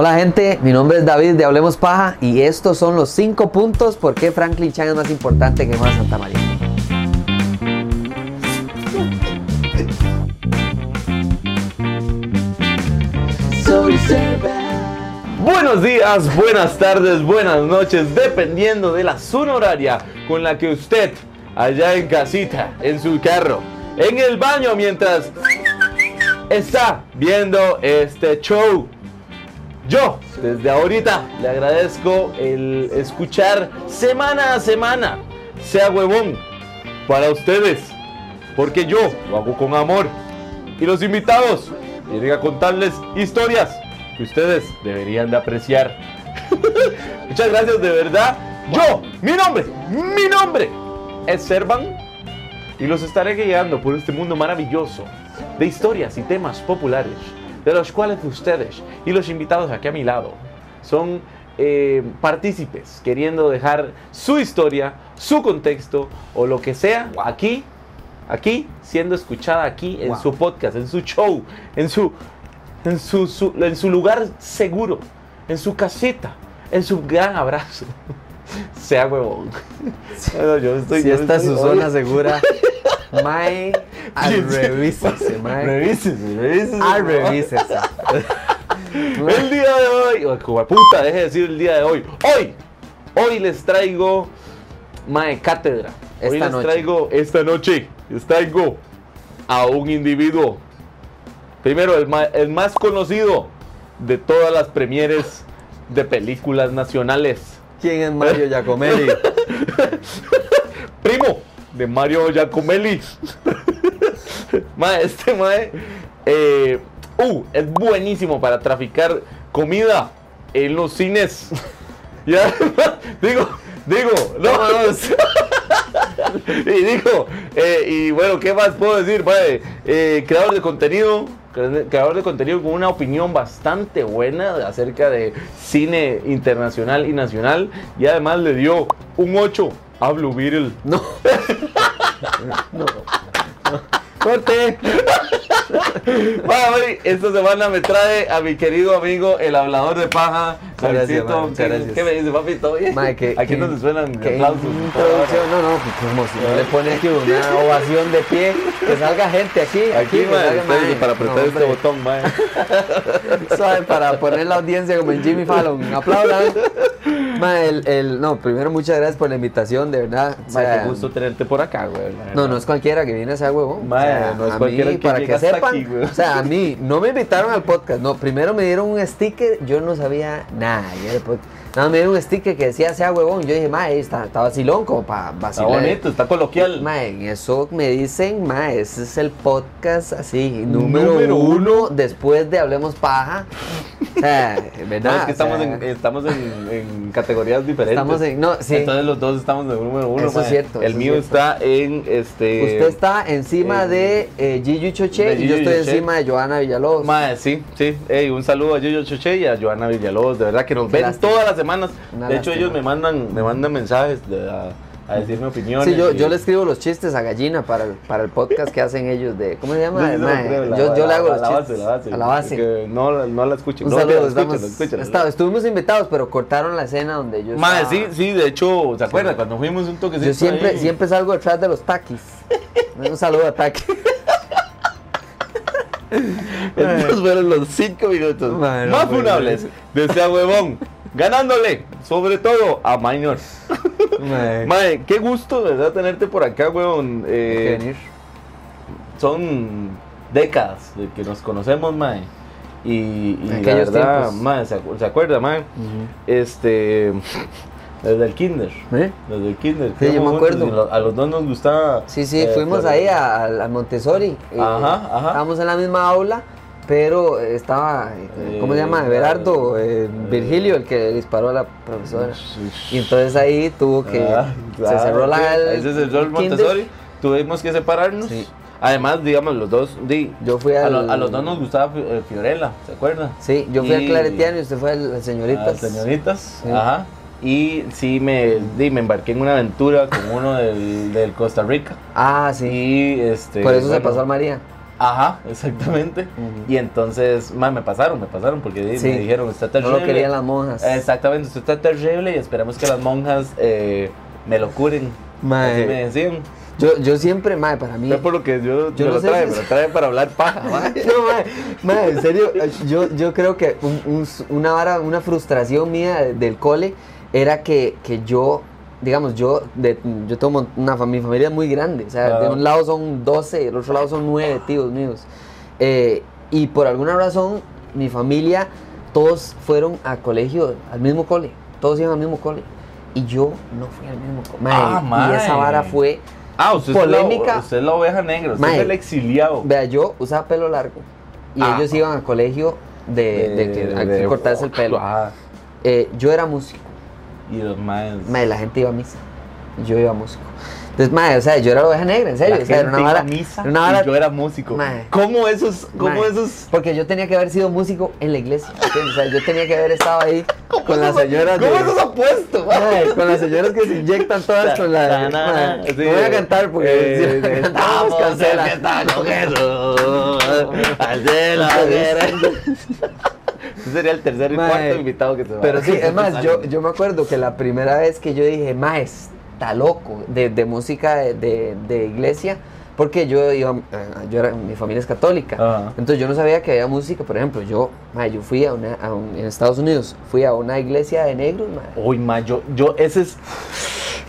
Hola gente, mi nombre es David de Hablemos Paja y estos son los 5 puntos por qué Franklin Chan es más importante que Juan Santa María. Buenos días, buenas tardes, buenas noches, dependiendo de la zona horaria con la que usted, allá en casita, en su carro, en el baño, mientras está viendo este show. Yo, desde ahorita, le agradezco el escuchar semana a semana, sea huevón, para ustedes, porque yo lo hago con amor. Y los invitados, vienen a contarles historias que ustedes deberían de apreciar. Muchas gracias, de verdad. Yo, mi nombre, mi nombre es Servan y los estaré guiando por este mundo maravilloso de historias y temas populares, de los cuales ustedes y los invitados aquí a mi lado son eh, partícipes queriendo dejar su historia, su contexto o lo que sea aquí, aquí, siendo escuchada aquí en Wow. su podcast, en su show, en su, en su, su- en su lugar seguro, en su casita, en su gran abrazo. Sea huevón. Bueno, yo estoy- Si yo esta es su zona segura, Mae, revísese, Mae. Revísese, revísese. Al revísese. El día de hoy, oh, puta, deje de decir el día de hoy. Hoy, hoy les traigo Mae Cátedra. Hoy Esta les noche. traigo esta noche, les traigo a un individuo. Primero, el, ma- el más conocido de todas las premieres de películas nacionales. ¿Quién es Mario Giacomelli? primo de Mario Giacomelli. mae, este mae eh, uh, es buenísimo para traficar comida en los cines. Ya, digo, digo, no, y digo, eh, y bueno, ¿qué más puedo decir? Mae? Eh, creador de contenido, cre- creador de contenido con una opinión bastante buena acerca de cine internacional y nacional, y además le dio un 8 a Blue Beetle. No. No. Corte. Bueno, esta semana me trae a mi querido amigo, el hablador de paja. Muchas ¿Qué- gracias. ¿Qué me dice, papi? ¿Todo bien? Mae, que, Aquí que- no se suenan que aplausos. introducción, no, no, como si no le pone aquí una ovación de pie, que salga gente aquí, aquí, Aquí, ustedes mae. para apretar No, este botón, mae. suave, para poner la audiencia como en Jimmy Fallon, aplaudan. Mae, el, el- no, primero muchas gracias por la invitación, de verdad. O sea, qué gusto tenerte por acá, güey. No, no es cualquiera que viene a ser huevón. Mae, no es a cualquiera mí, que para que sepan, aquí, o sea, a mí no me invitaron al podcast, no, primero me dieron un sticker, yo no sabía nada, era podcast. Nada, me dieron un sticker que decía sea huevón, yo dije, mae, está, está vacilón, como para Está vacilar. bonito, está coloquial. Mae, en eso me dicen, mae, ese es el podcast así, número, Número uno, después de Hablemos Paja. O sea, ¿verdad? No, es que O sea, estamos, en, estamos en, en categorías diferentes. Estamos en- no, sí. Entonces los dos estamos en el número uno. Eso es cierto, El es mío cierto. está en este. Usted está encima de eh, Gigi Choche de y yo Gigi estoy Choche. encima de Joana Villalobos. Mae, sí, sí. Ey, un saludo a Yoyo Choche y a Joana Villalobos. De verdad que nos ven todas las semanas. Una de hecho, lástima. ellos me mandan, me mandan mensajes de- a, a decirme opiniones. Sí, yo, y- yo le escribo los chistes a Gallina para el, para el podcast que hacen ellos de... ¿Cómo se llama? Creo, la- yo, yo le la- hago la los base, chistes. la base. A la base. No, no la escuchen. Un no, saludo, la escuchen, la escuchen. estuvimos invitados, pero cortaron la escena donde yo estaba- sí, sí, de hecho, ¿se acuerda? Cuando fuimos un toquecito Yo siempre, ahí? siempre salgo detrás de los taquis. Un saludo a Taquis. Estos fueron los cinco minutos más funables de ese huevón. Ganándole, sobre todo, a Minor. Mae, qué gusto, verdad, tenerte por acá, que Eh, venir. son décadas de que nos conocemos, mae. Y, y la verdad, mae, ¿se, acu- se acuerda, mae? Este, desde el kinder. ¿Eh? Desde el kinder. Sí, yo me juntos acuerdo. a los dos nos gustaba. Sí, sí, eh, fuimos claro. ahí a, Montessori. eh, Ajá, ajá. Estábamos en la misma aula, pero estaba, eh, ¿cómo se llama? Eh, Everardo, eh, eh, Virgilio, el que disparó a la profesora. Y entonces ahí tuvo que. Ah, se cerró la. el Ahí se cerró el kinder. Montessori. Tuvimos que separarnos. Sí. Además, digamos, los dos. Di, Yo fui a, al. lo- a los dos nos gustaba Fi- eh, Fiorella, ¿se acuerda? Sí, yo fui al Y- Claretiano y usted fue al al Señoritas. A señoritas. Sí. Ajá. Y sí, me, di, me embarqué en una aventura con uno del, del Costa Rica. Ah, sí. Y este. Por eso se pasó al María. Ajá, exactamente. Y entonces, ma, me pasaron, me pasaron porque Sí. me dijeron, está No terrible. lo querían las monjas. Exactamente, usted está terrible y esperamos que las monjas eh, me lo curen. Mae. Así me decían. Yo, yo siempre, mae, para mí. Es por lo que yo, Yo me no lo trae, si- me lo trae para hablar paja. mae. No, mae, mae, en serio, yo, yo creo que un- un- una vara, una frustración mía de- del cole era que, que yo, digamos, yo, de, yo tengo una mi familia es muy grande, o sea, de Ah. un lado son 12, del otro lado son 9 tíos míos. Eh, y por alguna razón, mi familia, todos fueron a colegio, al mismo cole, todos iban al mismo cole. Y yo no fui al mismo cole. Ah, y esa vara fue Ah, usted Polémica. Es la, usted es la oveja negra, usted Mae. es el exiliado. Vea, yo usaba pelo largo y Ah. ellos iban al colegio de, de que de- cortarse el pelo. Ah, Eh, yo era músico, y los maes. mae, la gente iba a misa yo iba a músico. Entonces, mae, o sea, yo era la oveja negra, en serio. La o sea, era una vara, misa una vara- y yo era músico. Mae. ¿Cómo esos, cómo mae, esos Porque yo tenía que haber sido músico en la iglesia. ¿entiendes? O sea, yo tenía que haber estado ahí con las señoras. ¿Cómo esos apuestos? Mae, con las señoras que se inyectan todas con la. Sí, no voy a cantar porque eh, si cantamos estamos cancela. con al sería el tercer y Mae, cuarto invitado que se va. Pero sí, es más, yo, yo me acuerdo que la primera vez que yo dije, ma, está loco de, de música de, de- de iglesia, porque yo iba, eh, yo era, mi familia es católica, Ajá. entonces yo no sabía que había música, por ejemplo, yo, ma, yo fui a una, a un- en Estados Unidos, fui a una iglesia de negros, ma, Uy, ma, yo, yo, ese es.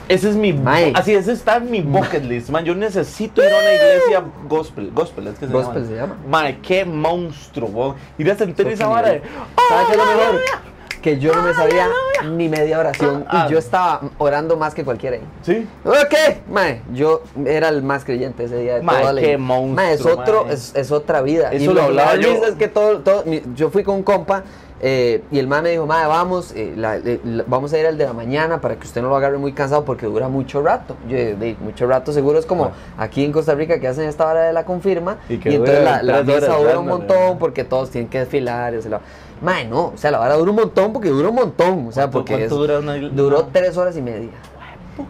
Ese es mi. Mae. Así, ese está en mi bucket list, man. Yo necesito ir a una iglesia gospel. Gospel, es que se Gospel llama. se llama. Mae, qué monstruo, weón. Ir a sentir esa vara de. ¿Sabes qué es lo "Oh, mejor? Que yo no me sabía ni media oración Ah. y yo estaba orando más que cualquiera ahí. Sí. Ok, mae, yo era el más creyente ese día de Mae, toda la- qué monstruo, Mae, es otro, mae. Es, es otra vida. Eso y lo lo hablaba yo. Es que todo, todo, yo fui con un compa eh, y el mae me dijo, mae, vamos, eh, la- eh, la- vamos a ir al de la mañana para que usted no lo agarre muy cansado porque dura mucho rato. Yo, de, mucho rato seguro es como Ah. aquí en Costa Rica que hacen esta hora de la confirma Y y, que entonces la, la misa dura un montón ¿no? porque todos tienen que desfilar. Y se la- Mae, no, o sea, la vara dura un montón porque dura un montón. O sea, ¿Cuánto- porque cuánto es- dura una- duró tres horas y media.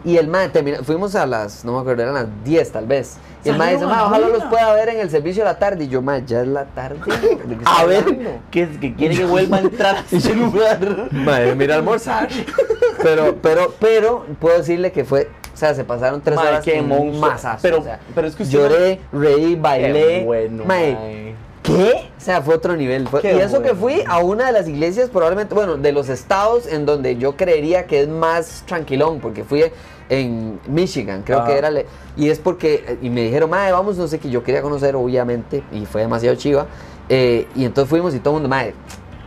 Y el mae terminó, fuimos a las, no me acuerdo, eran las 10 tal vez. Y el mae dice, Salieron mae, a ojalá una". los pueda ver en el servicio de la tarde. Y yo, mae, ya es la tarde. ¿de qué está A ver, hablando?" que, que quiere que vuelva a entrar a ese lugar. Mae, mira almorzar. pero, pero, pero, puedo decirle que fue, o sea, se pasaron tres horas monstruo. un masazo, Pero- o sea, pero es que usted lloré, reí, bailé. Qué bueno, mae, mae. ¿Qué? O sea, fue otro nivel. Fue- y eso que fui a una de las iglesias, probablemente, bueno, de los estados en donde yo creería que es más tranquilón, porque fui en Michigan, creo que era. le- Y es porque, y me dijeron, madre, vamos, no sé qué, yo quería conocer, obviamente, y fue demasiado chiva. eh, y entonces fuimos y todo el mundo, madre,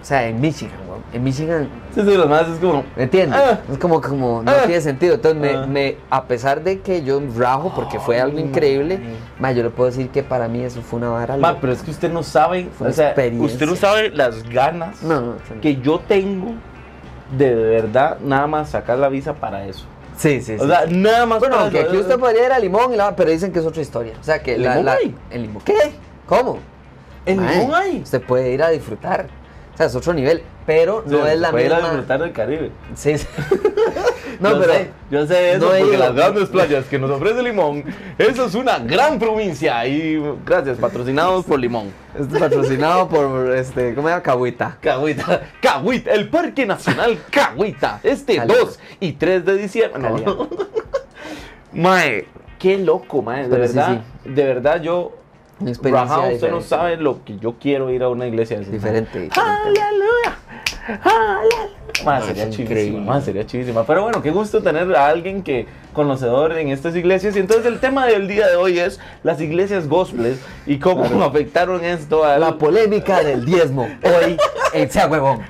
o sea, en Michigan, en Michigan, Sí, sí, los más es como. ¿me entiendes? Ah. es como, como, no Ah. tiene sentido. Entonces, me, Ah. me- a pesar de que yo rajo, porque fue algo increíble, madre, yo le puedo decir que para mí eso fue una vara. Ma, pero es que usted no sabe, Fue o una sea, experiencia. usted no sabe las ganas No, no, que yo tengo de, de verdad nada más sacar la visa para eso. Sí, sí, sí. O sea, nada más bueno, para aunque eso. aquí usted podría ir a Limón, y la- pero dicen que es otra historia. O sea, que la, ¿Limón la- hay? ¿En Limón? ¿Qué? ¿Cómo? ¿En Limón hay? Usted puede ir a disfrutar. O sea, es otro nivel, pero no es la puede ir a misma. disfrutar del Caribe. Sí, sí. no, yo pero sé, yo sé eso no porque las grandes playas que nos ofrece Limón, eso es una gran provincia y gracias, patrocinados por Limón. Es patrocinado por este, ¿cómo se llama? Cahuita. Cahuita, Cahuita, el Parque Nacional Cahuita, este Cali. 2 y 3 de diciembre. Mae, qué loco, mae, de Pero sí, verdad, de verdad yo, Una experiencia usted no sabe lo que yo quiero ir a una iglesia así. Diferente. diferente. Aleluya. Aleluya. Mae, sería chivísima, mae, sería chivísima. Pero bueno, qué gusto tener a alguien que conocedor en estas iglesias. Y entonces el tema del día de hoy es las iglesias gospels y cómo Claro. afectaron esto a La polémica del diezmo. Hoy en Sea Huevón.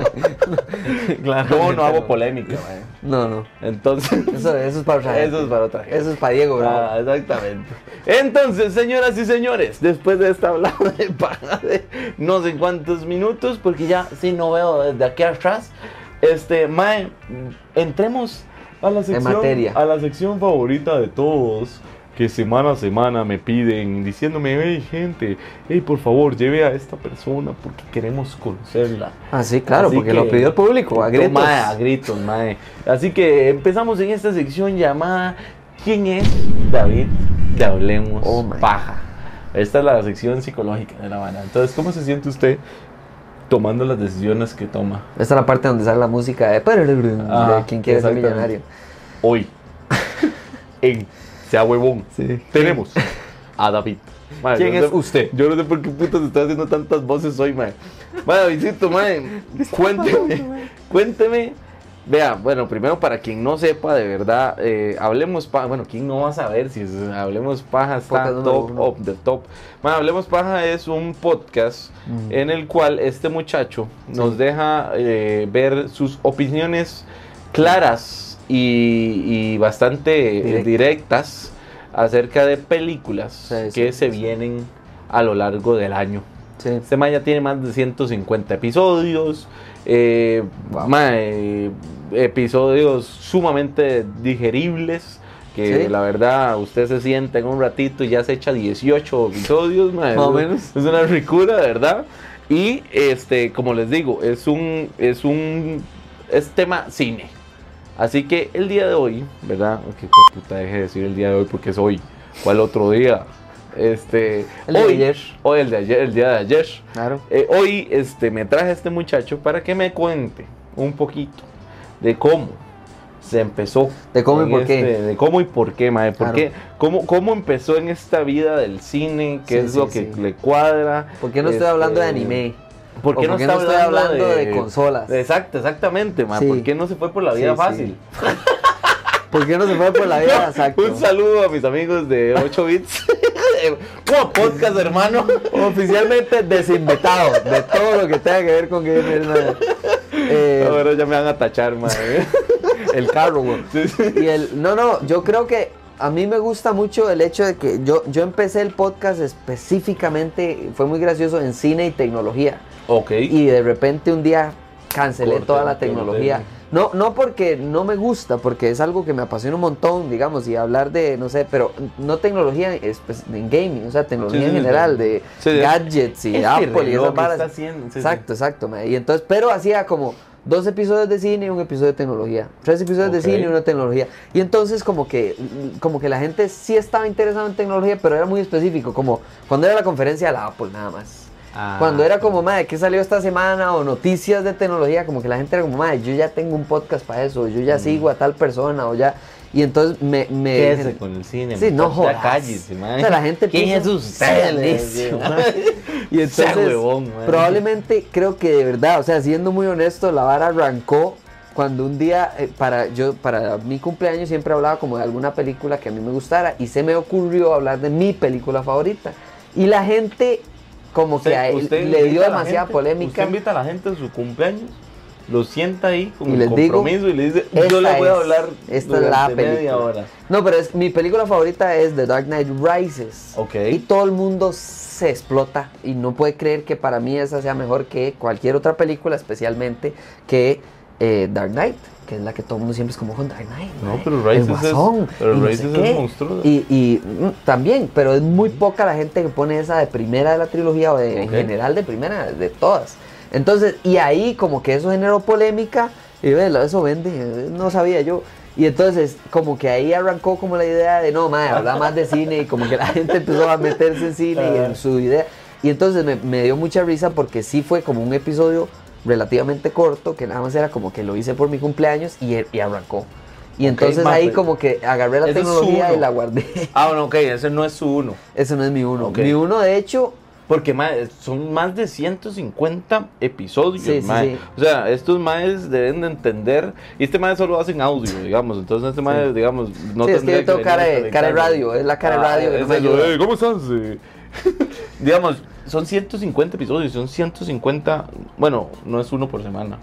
Mae. Yo no hago polémica. No, no. Entonces, Eso, eso es para otra eso es para otra gente. Eso es para Diego, bro. Ah, exactamente. Entonces, señoras y señores, después de esta hablada de paja de no sé cuántos minutos, porque ya sí no veo desde aquí atrás, este, Mae, entremos a la sección, materia. a la sección favorita de todos. Que semana a semana me piden diciéndome, hey gente, hey por favor lleve a esta persona porque queremos conocerla. Ah, sí, claro, Así porque que- lo pidió el público, a gritos. Mae, a gritos, mae. Así que empezamos en esta sección llamada ¿Quién es David de Hablemos Oh. Paja? Esta es la sección psicológica de la banda. Entonces, ¿cómo se siente usted tomando las decisiones que toma Esta es la parte donde sale la música de, Ah, de quién quiere ser millonario. hoy en Sea Huevón? Sí. Tenemos a David. ¿Quién no es sé- usted? Yo no sé por qué putas está haciendo tantas voces hoy, mae. Mae, Davidcito, mae, cuénteme, cuénteme. Vea, bueno, primero para quien no sepa, de verdad, eh, Hablemos Paja, bueno, ¿quién no va a saber si es- Hablemos Paja está Podcast top uno. of the top? Mae, Hablemos Paja es un podcast Mm. en el cual este muchacho nos deja eh, ver sus opiniones claras y, y bastante eh, Directas. acerca de películas Sí, que sí, se sí. vienen a lo largo del año. Este ma ya tiene más de 150 episodios, eh, Wow. eh, episodios sumamente digeribles. Que la verdad usted se sienta en un ratito y ya se echa 18 episodios, Más o menos. Es una ricura, ¿verdad? Y este, como les digo, es un, es un, es tema cine. Así que el día de hoy, ¿verdad? Que puta deje de decir el día de hoy porque es hoy. ¿Cuál otro día? Este, El de hoy, ayer. Hoy el de ayer, el día de ayer. Claro. Eh, hoy este, me traje a este muchacho para que me cuente un poquito de cómo se empezó. De cómo y por qué. este- De cómo y por qué, mae. ¿Por Claro. qué? ¿Cómo, ¿Cómo empezó en esta vida del cine? ¿Qué Sí, es sí, lo que sí. le cuadra? ¿Por qué no estoy hablando de Este, anime? ¿Por qué ¿O no, está no estoy hablando de consolas? Exacto, exactamente. Sí. ¿Por qué no se fue por la vida Sí, fácil? ¿Por qué no se fue por la vida? Exacto. Un saludo a mis amigos de 8 bits. Como podcast, hermano. Oficialmente desinvitado de todo lo que tenga que ver con madre. Eh, Ahora ya me van a tachar, man. el carro, güey. Sí, sí. Y el, no, no, yo creo que a mí me gusta mucho el hecho de que yo, yo empecé el podcast específicamente, fue muy gracioso en cine y tecnología. Ok. Y de repente un día cancelé Corte, toda la tecnología. No, no porque no me gusta, porque es algo que me apasiona un montón, digamos, y hablar de, no sé, pero no tecnología espe- en gaming, o sea, tecnología Sí, en sí, general, sí. de gadgets y El Apple y esas varas. Exacto, exacto. Y entonces, pero hacía como dos episodios de cine y un episodio de tecnología. Tres episodios de cine y uno de tecnología. Y entonces como que, como que la gente sí estaba interesada en tecnología, pero era muy específico, como cuando era la conferencia de la Apple nada más. Ah, Cuando era como, madre, ¿qué salió esta semana? O noticias de tecnología, como que la gente era como, madre, yo ya tengo un podcast para eso, yo ya Mm. sigo a tal persona, o ya... Y entonces me... me Quédese con el cine. Sí, no jodas. man. O sea, la gente ¿Quién es piensa- usted? Y entonces, huevón, probablemente creo que de verdad, o sea, siendo muy honesto, la vara arrancó cuando un día, eh, para, yo, para mi cumpleaños siempre hablaba como de alguna película que a mí me gustara y se me ocurrió hablar de mi película favorita. Y la gente como que a él le invita dio demasiada gente- polémica. Usted invita a la gente a su cumpleaños, lo sienta ahí con Y el les digo, compromiso y le dice, yo le voy a es- hablar esta es la durante media película. hora. No, pero es, mi película favorita es The Dark Knight Rises. Ok. Y todo el mundo se explota y no puede creer que para mí esa sea mejor que cualquier otra película, especialmente que eh, Dark Knight, que es la que todo el mundo siempre es como Knight. No, mae, pero el Rises es- Guasón, pero y no sé es monstruosa. Y, y, mm, también, pero es muy poca la gente que pone esa de primera de la trilogía o de, en general de primera, de todas. Entonces, y ahí como que eso generó polémica y ve, eso vende, no sabía yo. Y entonces, como que ahí arrancó como la idea de, no, madre, hablar más de cine y como que la gente empezó a meterse en cine y en su idea. Y entonces me, me dio mucha risa porque sí fue como un episodio relativamente corto, que nada más era como que lo hice por mi cumpleaños y, y arrancó. Y Ok, entonces ahí pero- como que agarré la tecnología y la guardé. Ah, bueno, ok, ese no es su uno. Ese no es mi uno. Ok. Mi uno, de hecho, Porque son más de 150 episodios, Sí, sí, sí. O sea, estos maes deben de entender. Y este mae solo hacen audio, digamos. Entonces, este mae, digamos, no Sí, es que yo tengo cara de- cara de radio, es la cara de radio que no me ayuda. "Ey, ¿Cómo estás? Digamos, son 150 episodios, son 150. Bueno, no es uno por semana.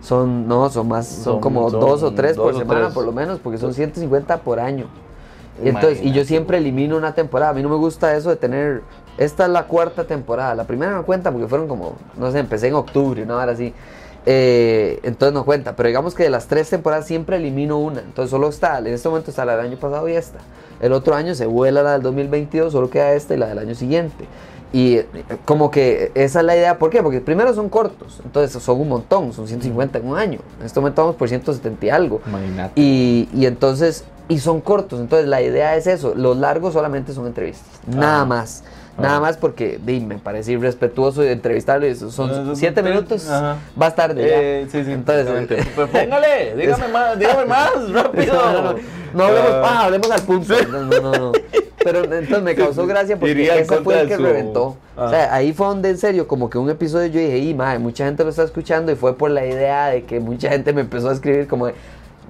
son, no, son más, son, Son- como son dos o tres dos por o semana tres. por lo menos, porque son 150 por año. Y entonces, y yo siempre elimino una temporada. A mí no me gusta eso de tener. Esta es la cuarta temporada. La primera no cuenta porque fueron como, no sé, empecé en octubre, una hora así. Eh, entonces no cuenta. Pero digamos que de las tres temporadas siempre elimino una. Entonces solo está, en este momento está la del año pasado y esta. El otro año se vuela la del 2022, solo queda esta y la del año siguiente. Y eh, como que esa es la idea. ¿Por qué? Porque primero son cortos. Entonces son un montón, son 150 en un año. En este momento vamos por 170 y algo. Imagínate. Y, y entonces, y son cortos, entonces la idea es eso, los largos solamente son entrevistas, nada Ah. Nada Ajá. más porque di, me parece irrespetuoso y Son siete minutos. Ajá. Va a estar. Eh, sí, sí. Entonces. Pues póngale, dígame más, dígame más, rápido. No, no, no, no hablemos Ah. paja, hablemos al punto. No, no, no, no. Pero entonces me causó gracia porque ese fue el que su- reventó. Ah. O sea, ahí fue donde en serio, como que un episodio yo dije, y madre, mucha gente lo está escuchando y fue por la idea de que mucha gente me empezó a escribir como de,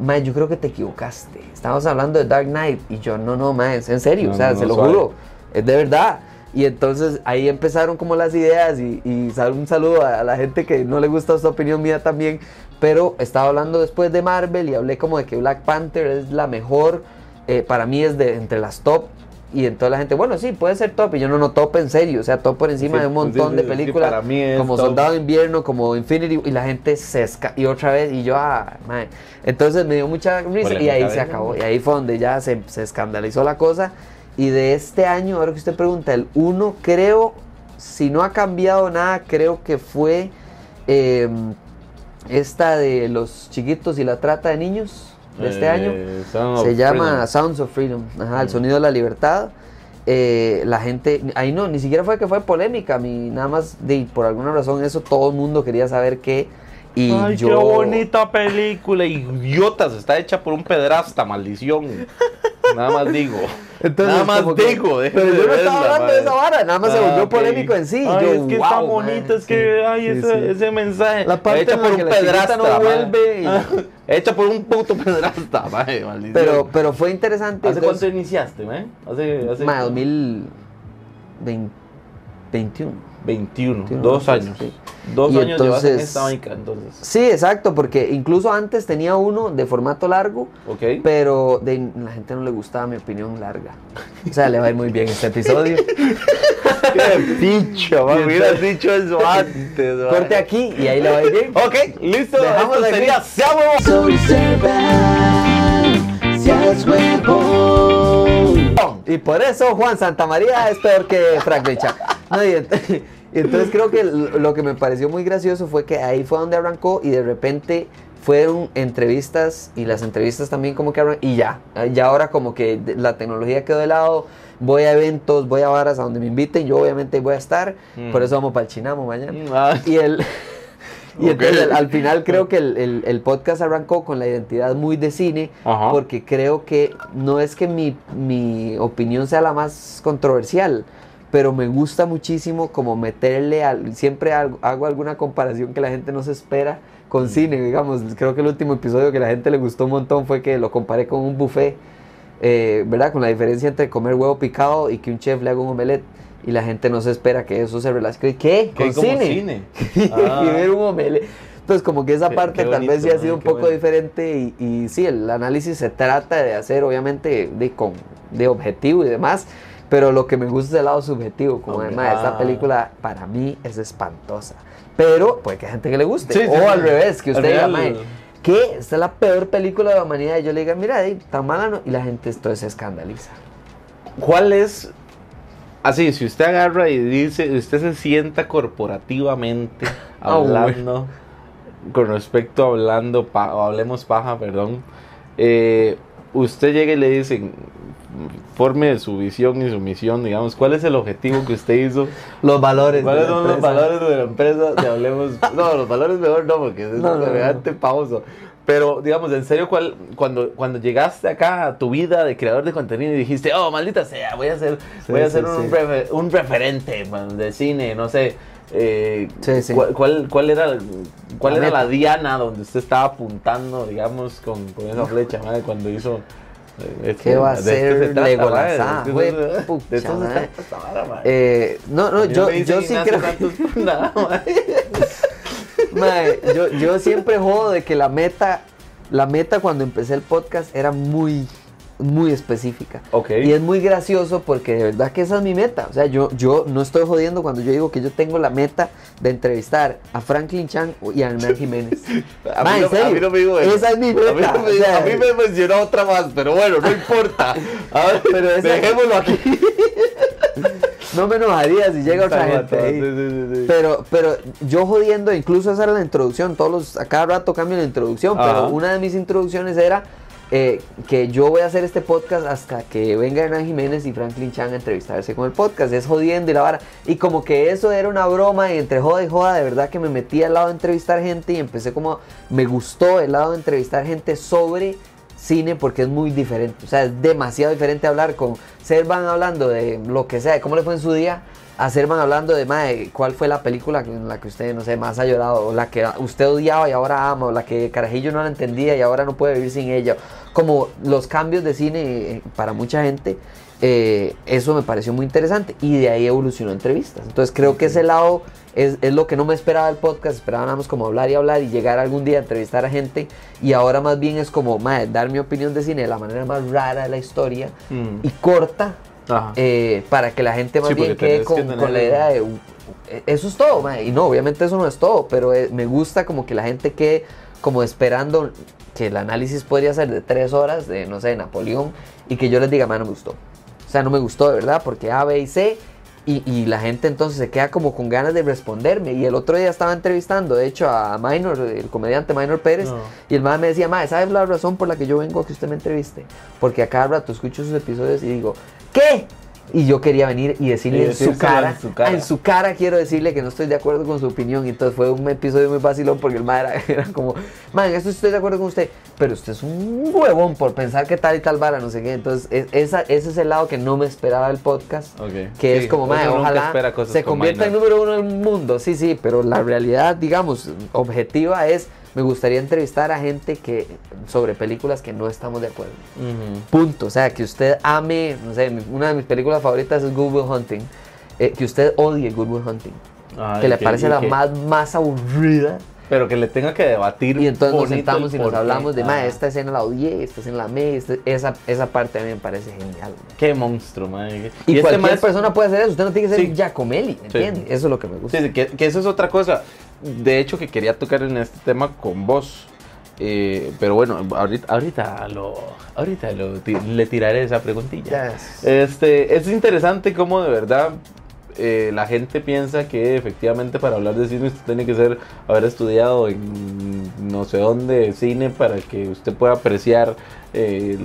madre, yo creo que te equivocaste. Estábamos hablando de Dark Knight y yo, no, no, madre, en serio, No, o sea, no, se lo juro, es de verdad. Y entonces ahí empezaron como las ideas y, y un saludo a, a la gente que no le gusta esta opinión mía también, pero estaba hablando después de Marvel y hablé como de que Black Panther es la mejor, eh, para mí es de entre las top. Y entonces la gente, bueno, sí, puede ser top. Y yo no, no, top en serio. O sea, top por encima Sí, de un montón sí, de sí, películas. para mí es como top. Soldado de Invierno, como Infinity. Y la gente se esca Y otra vez, y yo, ah, mae. Entonces me dio mucha risa. Y ahí se acabó. Y ahí fue donde ya se, se escandalizó la cosa. Y de este año, ahora que usted pregunta, el 1, creo, si no ha cambiado nada, creo que fue eh, esta de los chiquitos y la trata de niños de este Eh, año. Se llama Freedom. Sounds of Freedom, ajá, el Mm. sonido de la libertad. Eh, la gente, ahí no, ni siquiera fue que fue polémica, mi, nada más de, por alguna razón eso todo el mundo quería saber qué. Y Ay, yo, qué bonita película, idiotas, está hecha por un pedrasta, maldición. Nada más digo. Entonces, nada más que- digo. pero yo no estaba hablando de esa vara, nada más se Ah, volvió ok. polémico en sí. Ay, Yo, es que está wow, bonito, mae, es que, sí, ay, sí, ese, sí. ese mensaje. La parte hecha en por la un que la chiquita pedrasta, no vuelve y- Ah, Hecha por un puto pedrasta, mae, maldición. Pero, pero fue interesante. ¿Hace entonces- cuánto iniciaste, mae? Hace, hace Mae, 2021. 21, 21, dos sí, años. sí. Dos Y años llevas en entonces- esta vaina, entonces. Sí, exacto, porque incluso antes tenía uno de formato largo, Ok. pero de, la gente no le gustaba mi opinión larga. O sea, le va a ir muy bien este episodio. Qué picho, hubieras dicho eso antes, mae. Corte aquí y ahí le va a ir bien. Ok, listo. Dejamos aquí. sería Se Amo. Soy seas Y por eso Juan Santamaría es peor que Frank Richa. No, y, ent- y entonces creo que lo que me pareció muy gracioso fue que ahí fue donde arrancó y de repente fueron entrevistas y las entrevistas también como que arran- y ya, ya ahora como que la tecnología quedó de lado, voy a eventos, voy a varas a donde me inviten, yo obviamente voy a estar, Mm. por eso vamos para el Chinamo mañana. Ah, Y el y entonces al, al final creo que el, el- el podcast arrancó con la identidad muy de cine, Ajá. porque creo que no es que mi, mi opinión sea la más controversial, pero me gusta muchísimo como meterle, al, siempre hago, hago alguna comparación que la gente no se espera con cine, digamos, creo que el último episodio que la gente le gustó un montón fue que lo comparé con un buffet, eh, ¿verdad? Con la diferencia entre comer huevo picado y que un chef le haga un omelette. Y la gente no se espera que eso se relacione. ¿Qué? ¿Con ¿Como cine? cine? y Ah. ver un omelette. Entonces, como que esa Qué- parte qué tal vez bonito, sí ha sido un poco bueno. diferente. Y, y sí, el análisis se trata de hacer, obviamente, de, con, de objetivo y demás. Pero lo que me gusta es el lado subjetivo. Como además, esta Ah. película para mí es espantosa. Pero puede que hay gente que le guste. Sí, sí, o sí. al revés, que usted diga, final- "Mae, que esta es la peor película de la humanidad. Y yo le diga, mira, tan mala no. Y la gente entonces se escandaliza. ¿Cuál es? Así, si usted agarra y dice, usted se sienta corporativamente Ah, hablando, con respecto a hablando, pa- o hablemos paja, perdón, eh, usted llega y le dicen, forme su visión y su misión, digamos, ¿cuál es el objetivo que usted hizo? Los valores. ¿Cuáles son los valores de la empresa? De hablemos, no, los valores mejor no, porque es No, no, pauso. Pero, digamos, en serio, ¿cuál, cuando, cuando llegaste acá a tu vida de creador de contenido y dijiste, oh, maldita sea, voy a ser, Sí, voy a sí, ser un, sí. refe- un referente man, de cine, no sé. eh, Sí, sí. ¿cuál, cuál, cuál era, cuál La era la diana donde usted estaba apuntando, digamos, con, con esa flecha, madre, cuando hizo... eh, este- ¿Qué va a de esto ser se trata, Legolas? madre, es que güey, eso- de esto se. Eh, no, no, yo, yo sí creo que... Santos, nada, madre. Mae, yo, yo siempre jodo de que la meta, la meta cuando empecé el podcast era muy, muy específica. Ok. Y es muy gracioso porque de verdad que esa es mi meta. O sea, yo, yo no estoy jodiendo cuando yo digo que yo tengo la meta de entrevistar a Franklin Chan y a Hernán Jiménez. A Ma, mí, no, a serio, mí no me dijo eso. Esa es mi A mí, meta. no me, o sea, a mí me mencionó otra más, pero bueno, no importa. A ver, Pero esa- dejémoslo aquí. no me enojaría si llega otra gente ahí. Sí, sí, sí, sí. Pero, pero yo jodiendo, incluso esa era la introducción, todos los, a cada rato cambio la introducción, Ajá. pero una de mis introducciones era eh, que yo voy a hacer este podcast hasta que venga Hernán Jiménez y Franklin Chan a entrevistarse con el podcast. Es jodiendo y la vara. Y como que eso era una broma y entre joda y joda, de verdad que me metí al lado de entrevistar gente y empecé como, me gustó el lado de entrevistar gente sobre cine porque es muy diferente. O sea, es demasiado diferente hablar con Servan hablando de lo que sea, de cómo le fue en su día, a hablando de mae, cuál fue la película en la que usted, no sé, más ha llorado, o la que usted odiaba y ahora ama, o la que Carajillo no la entendía y ahora no puede vivir sin ella. Como los cambios de cine eh, para mucha gente. eh, eso me pareció muy interesante y de ahí evolucionó entrevistas. Entonces creo que ese lado es, es lo que no me esperaba del podcast, más como hablar y hablar y llegar algún día a entrevistar a gente y ahora más bien es como mae, dar mi opinión de cine de la manera más rara de la historia Mm. y corta. Eh, para que la gente más Sí, bien quede tenés que con, con la idea de "Uh, eh, eso es todo, mae". y no, obviamente eso no es todo, pero eh, me gusta como que la gente quede como esperando que el análisis podría ser de tres horas de, no sé, Napoleón y que yo les diga, mae, no me gustó. O sea, no me gustó de verdad porque A, B y C y, y la gente entonces se queda como con ganas de responderme. Y el otro día estaba entrevistando, de hecho, a Minor, el comediante Minor Pérez, No. y el man me decía, mae, ¿sabes la razón por la que yo vengo a que usted me entreviste? Porque a cada rato escucho sus episodios y digo, ¿qué? Y yo quería venir y decirle Y en, su cara, en su cara. en su cara quiero decirle que no estoy de acuerdo con su opinión. Y entonces fue un episodio muy vacilón porque el man era, era como, man, esto estoy de acuerdo con usted, pero usted es un huevón por pensar que tal y tal vara, no sé qué. Entonces es- esa, ese es el lado que no me esperaba del podcast. Ok. Que Sí, es como, nunca ojalá se con convierta en número uno del mundo. Sí, sí, pero la realidad, digamos, objetiva es, me gustaría entrevistar a gente que sobre películas que no estamos de acuerdo. Ujú. Punto. O sea, que usted ame, no sé, una de mis películas favoritas es Good Will Hunting. eh, que usted odie Good Will Hunting. Ay, que le parece y la que- más, más aburrida. Pero que le tenga que debatir. Y entonces nos sentamos y nos hablamos de, ma, Ajá. esta escena la odié, esta escena la amé, este- esa, esa parte a mí me parece genial. ma. Qué monstruo, madre. Y, este cualquier mae es- persona puede hacer eso, usted no tiene que ser Sí. Giacomelli, ¿me Sí. Eso es lo que me gusta. Sí, que, que eso es otra cosa. De hecho, que quería tocar en este tema con vos. Eh, pero bueno, ahorita, ahorita, lo, ahorita lo le tiraré esa preguntilla. Yes. Este, es interesante cómo de verdad eh, la gente piensa que efectivamente para hablar de cine usted tiene que ser haber estudiado en no sé dónde cine para que usted pueda apreciar eh,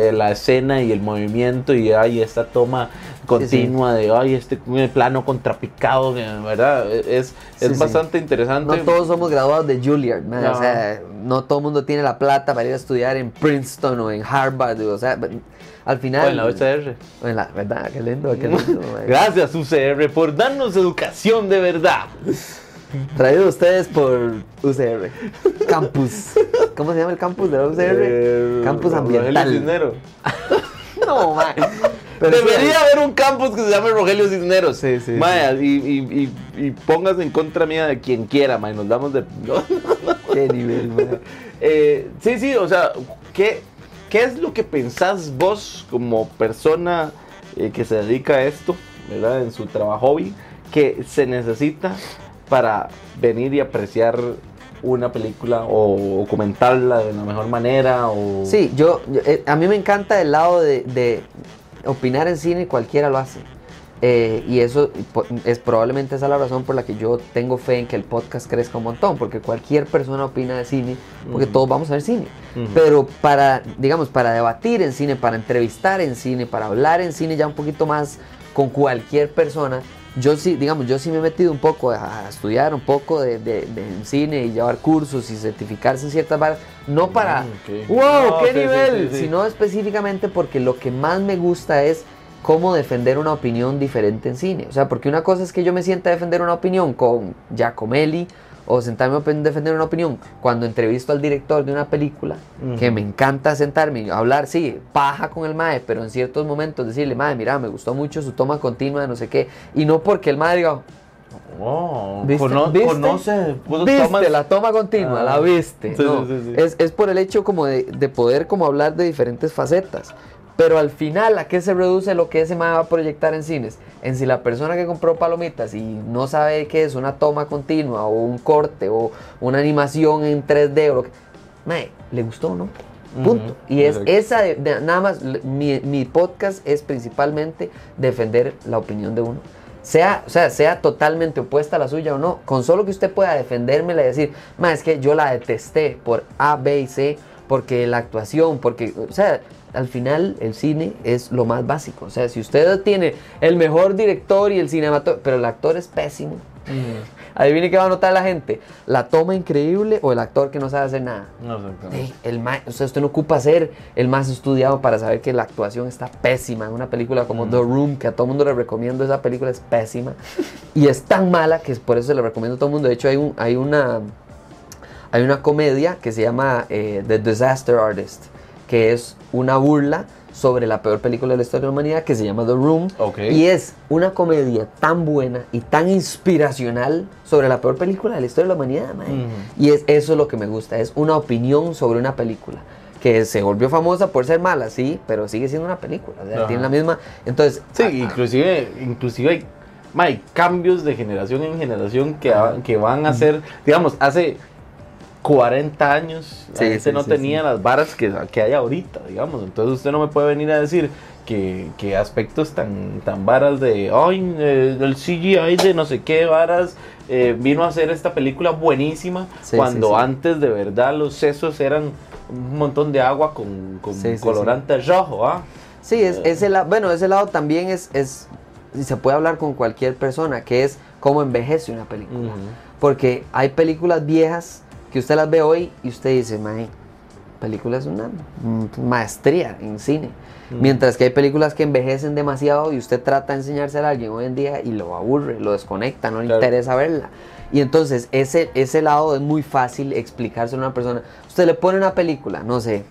el- la escena y el movimiento y ay esta toma continua de ay este plano contrapicado que, verdad es, es sí. bastante interesante. No todos somos graduados de Juilliard, man, No. o sea, no todo el mundo tiene la plata para ir a estudiar en Princeton o en Harvard, o sea, al final... O en la UCR o en la- ¿Verdad? Qué lindo, qué lindo. man. gracias UCR por darnos educación de verdad Traído a ustedes por UCR. Campus. ¿Cómo se llama el campus de la UCR? Eh, campus Rogelio ambiental. Cisneros. No, man. Pero sí, Debería haber un campus que se llame Rogelio Cisneros. Sí, sí, Mae, y, y, y, y póngase en contra mía de quien quiera, mae. Nos damos de. Qué nivel, man. Eh, sí, sí, o sea, ¿qué, ¿qué es lo que pensás vos como persona eh, que se dedica a esto, ¿verdad? En su trabajo hobby, que se necesita para venir y apreciar una película o, comentarla de la mejor manera? O... Sí, yo, yo- eh, a mí me encanta el lado de, opinar en cine, cualquiera lo hace. Eh, y eso es probablemente esa la razón por la que yo tengo fe en que el podcast crezca un montón, porque cualquier persona opina de cine, porque todos vamos a ver cine. Pero para, digamos, para debatir en cine, para entrevistar en cine, para hablar en cine ya un poquito más con cualquier persona, yo sí, digamos, yo sí me he metido un poco a, a estudiar un poco de, de- cine y llevar cursos y certificarse en ciertas varas, no para, Mm, wow, No, qué sí, nivel, sí, sí. sino específicamente porque lo que más me gusta es cómo defender una opinión diferente en cine. O sea, porque una cosa es que yo me sienta a defender una opinión con Giacomelli o sentarme a defender una opinión cuando entrevisto al director de una película, que me encanta sentarme y hablar, sí, paja con el mae, pero en ciertos momentos decirle, mae, mira, me gustó mucho su toma continua de no sé qué, y no porque el mae diga, Oh, ¿Viste? cono- ¿Viste? conoce, viste tomas- la toma continua, Ah. la viste. Sí, No, sí, sí, sí. Es, es por el hecho como de, de poder como hablar de diferentes facetas. Pero al final, ¿a qué se reduce lo que ese mae va a proyectar en cines? En si la persona que compró palomitas y no sabe qué es una toma continua o un corte o una animación en 3D o lo que... Mae, ¿le gustó o no? Punto. Y es esa, de- de- nada más, mi, mi podcast es principalmente defender la opinión de uno. Sea, o sea, sea totalmente opuesta a la suya o no, con solo que usted pueda defendérmela y decir, ma, es que yo la detesté por A, B y C, porque la actuación, porque, o sea, al final el cine es lo más básico. O sea, si usted tiene el mejor director y el cinematógrafo, pero el actor es pésimo, adivine qué va a notar la gente, la toma increíble o el actor que no sabe hacer nada. No, exactamente. Sí, el ma- o sea, usted no ocupa ser el más estudiado para saber que la actuación está pésima. En una película como The Room, que a todo mundo le recomiendo, esa película es pésima. y es tan mala que es por eso se la recomiendo a todo el mundo. De hecho, hay, un, hay, una, hay una comedia que se llama eh, The Disaster Artist, que es una burla sobre la peor película de la historia de la humanidad, que se llama The Room. Ok. Y es una comedia tan buena y tan inspiracional sobre la peor película de la historia de la humanidad. Y es, eso es lo que me gusta, es una opinión sobre una película. Que se volvió famosa por ser mala, sí, pero sigue siendo una película. o sea, tiene la misma. Entonces, Sí, ah, inclusive, inclusive hay, hay cambios de generación en generación que, que van a ser, digamos, hace 40 años, Sí, la gente sí, no sí, tenía las varas que, que hay ahorita, digamos. Entonces usted no me puede venir a decir que, que aspectos tan, tan varas de, ay, eh, del CGI de no sé qué varas eh, vino a hacer esta película buenísima, cuando antes de verdad los sesos eran un montón de agua con, con colorante rojo, ¿ah? Sí, es, ese la- bueno, ese lado también es, es, y se puede hablar con cualquier persona, que es cómo envejece una película. Porque hay películas viejas que usted las ve hoy y usted dice, mae, película es una mm, maestría en cine. Mientras que hay películas que envejecen demasiado y usted trata de enseñársela a alguien hoy en día y lo aburre, lo desconecta, no le interesa verla. Y entonces ese, ese lado es muy fácil explicárselo a una persona. Usted le pone una película, no sé,